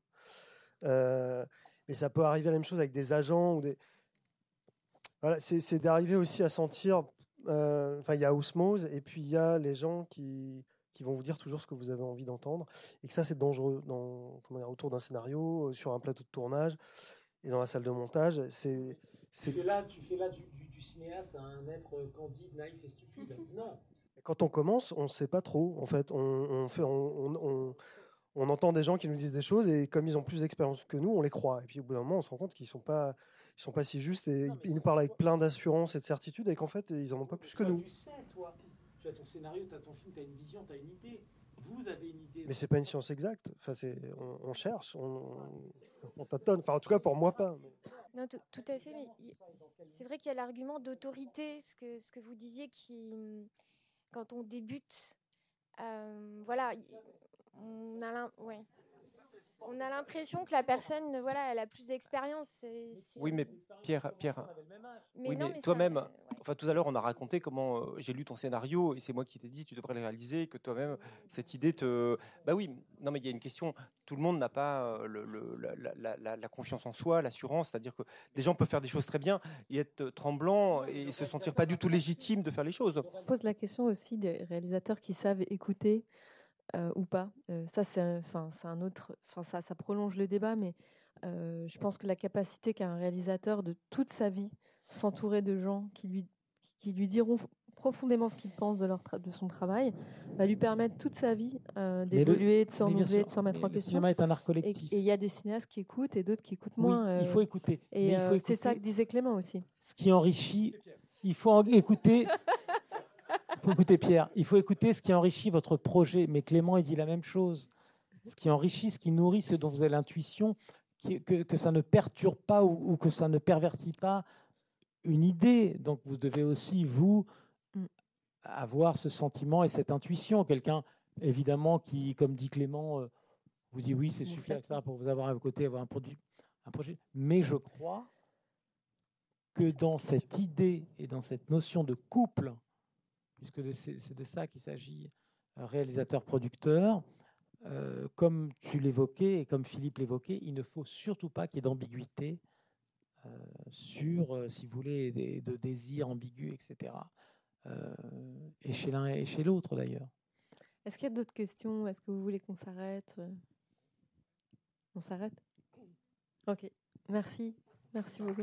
Euh, mais ça peut arriver la même chose avec des agents ou des. Voilà, c'est d'arriver aussi à sentir. euh, Enfin, il y a osmose et puis il y a les gens qui, qui vont vous dire toujours ce que vous avez envie d'entendre et que ça, c'est dangereux dans, comment dire, autour d'un scénario, euh, sur un plateau de tournage et dans la salle de montage. C'est. c'est- tu fais là du, cinéaste un être candide, naïf et stupide. Non. quand on commence, on ne sait pas trop. En fait, on, on fait, on, on- on- on entend des gens qui nous disent des choses et comme ils ont plus d'expérience que nous, on les croit. Et puis au bout d'un moment, on se rend compte qu'ils sont pas, ils sont pas si justes et ils, ils nous parlent avec plein d'assurance et de certitude et qu'en fait, ils en ont pas plus que nous. Tu sais, toi. Tu as ton scénario, tu as ton film, tu as une vision, tu as une idée. Vous avez une idée. Mais c'est pas une science exacte. Enfin, c'est, on, on cherche, on, on tâtonne. Enfin, en tout cas, pour moi, pas. Non, tout, à fait, mais c'est vrai qu'il y a l'argument d'autorité, ce que, ce que vous disiez, qui, quand on débute, euh, voilà, on a ouais. On a l'impression que la personne, voilà, elle a plus d'expérience. Oui, mais Pierre, Pierre, Mais oui, non, mais toi-même, ouais. enfin tout à l'heure, on a raconté comment euh, j'ai lu ton scénario et c'est moi qui t'ai dit tu devrais le réaliser, que toi-même cette idée te, bah oui, non mais il y a une question. Tout le monde n'a pas euh, le- le- la, la- la- la- la confiance en soi, l'assurance, c'est-à-dire que des gens peuvent faire des choses très bien et être tremblant et se sentir pas du tout légitime de faire les choses. On pose la question aussi des réalisateurs qui savent écouter euh, ou pas. Euh, ça, c'est un, autre. Enfin, ça, ça prolonge le débat, mais euh, je pense que la capacité qu'a un réalisateur de toute sa vie s'entourer de gens qui lui, qui lui diront profondément ce qu'ils pensent de, leur de son travail va lui permettre toute sa vie euh, le- d'évoluer, de se mais bien renouveler, sûr, de s'en mettre en le question. cinéma est un art collectif. Et il y a des cinéastes qui écoutent et d'autres qui écoutent Oui, moins. il faut écouter. Et c'est ça que disait Clément aussi. ce qui enrichit. Il faut écouter. Il faut écouter Pierre. Il faut écouter ce qui enrichit votre projet. Mais Clément, il dit la même chose. Ce qui enrichit, ce qui nourrit, ce dont vous avez l'intuition, que, que ça ne perturbe pas ou, ou que ça ne pervertit pas une idée. Donc vous devez aussi, vous, Mm. avoir ce sentiment et cette intuition. Quelqu'un, évidemment, qui, comme dit Clément, euh, vous dit oui, c'est super, etc., pour vous avoir à vos côtés, avoir un produit, un projet. Mais je crois que dans cette idée et dans cette notion de couple, puisque c'est de ça qu'il s'agit, euh, réalisateur-producteur, euh, comme tu l'évoquais et comme Philippe l'évoquait, il ne faut surtout pas qu'il y ait d'ambiguïté euh, sur, si vous voulez, des, de désirs ambigus, etc. Et chez l'un et chez l'autre d'ailleurs. Est-ce qu'il y a d'autres questions? Est-ce que vous voulez qu'on s'arrête? On s'arrête? Ok. Merci. Merci beaucoup.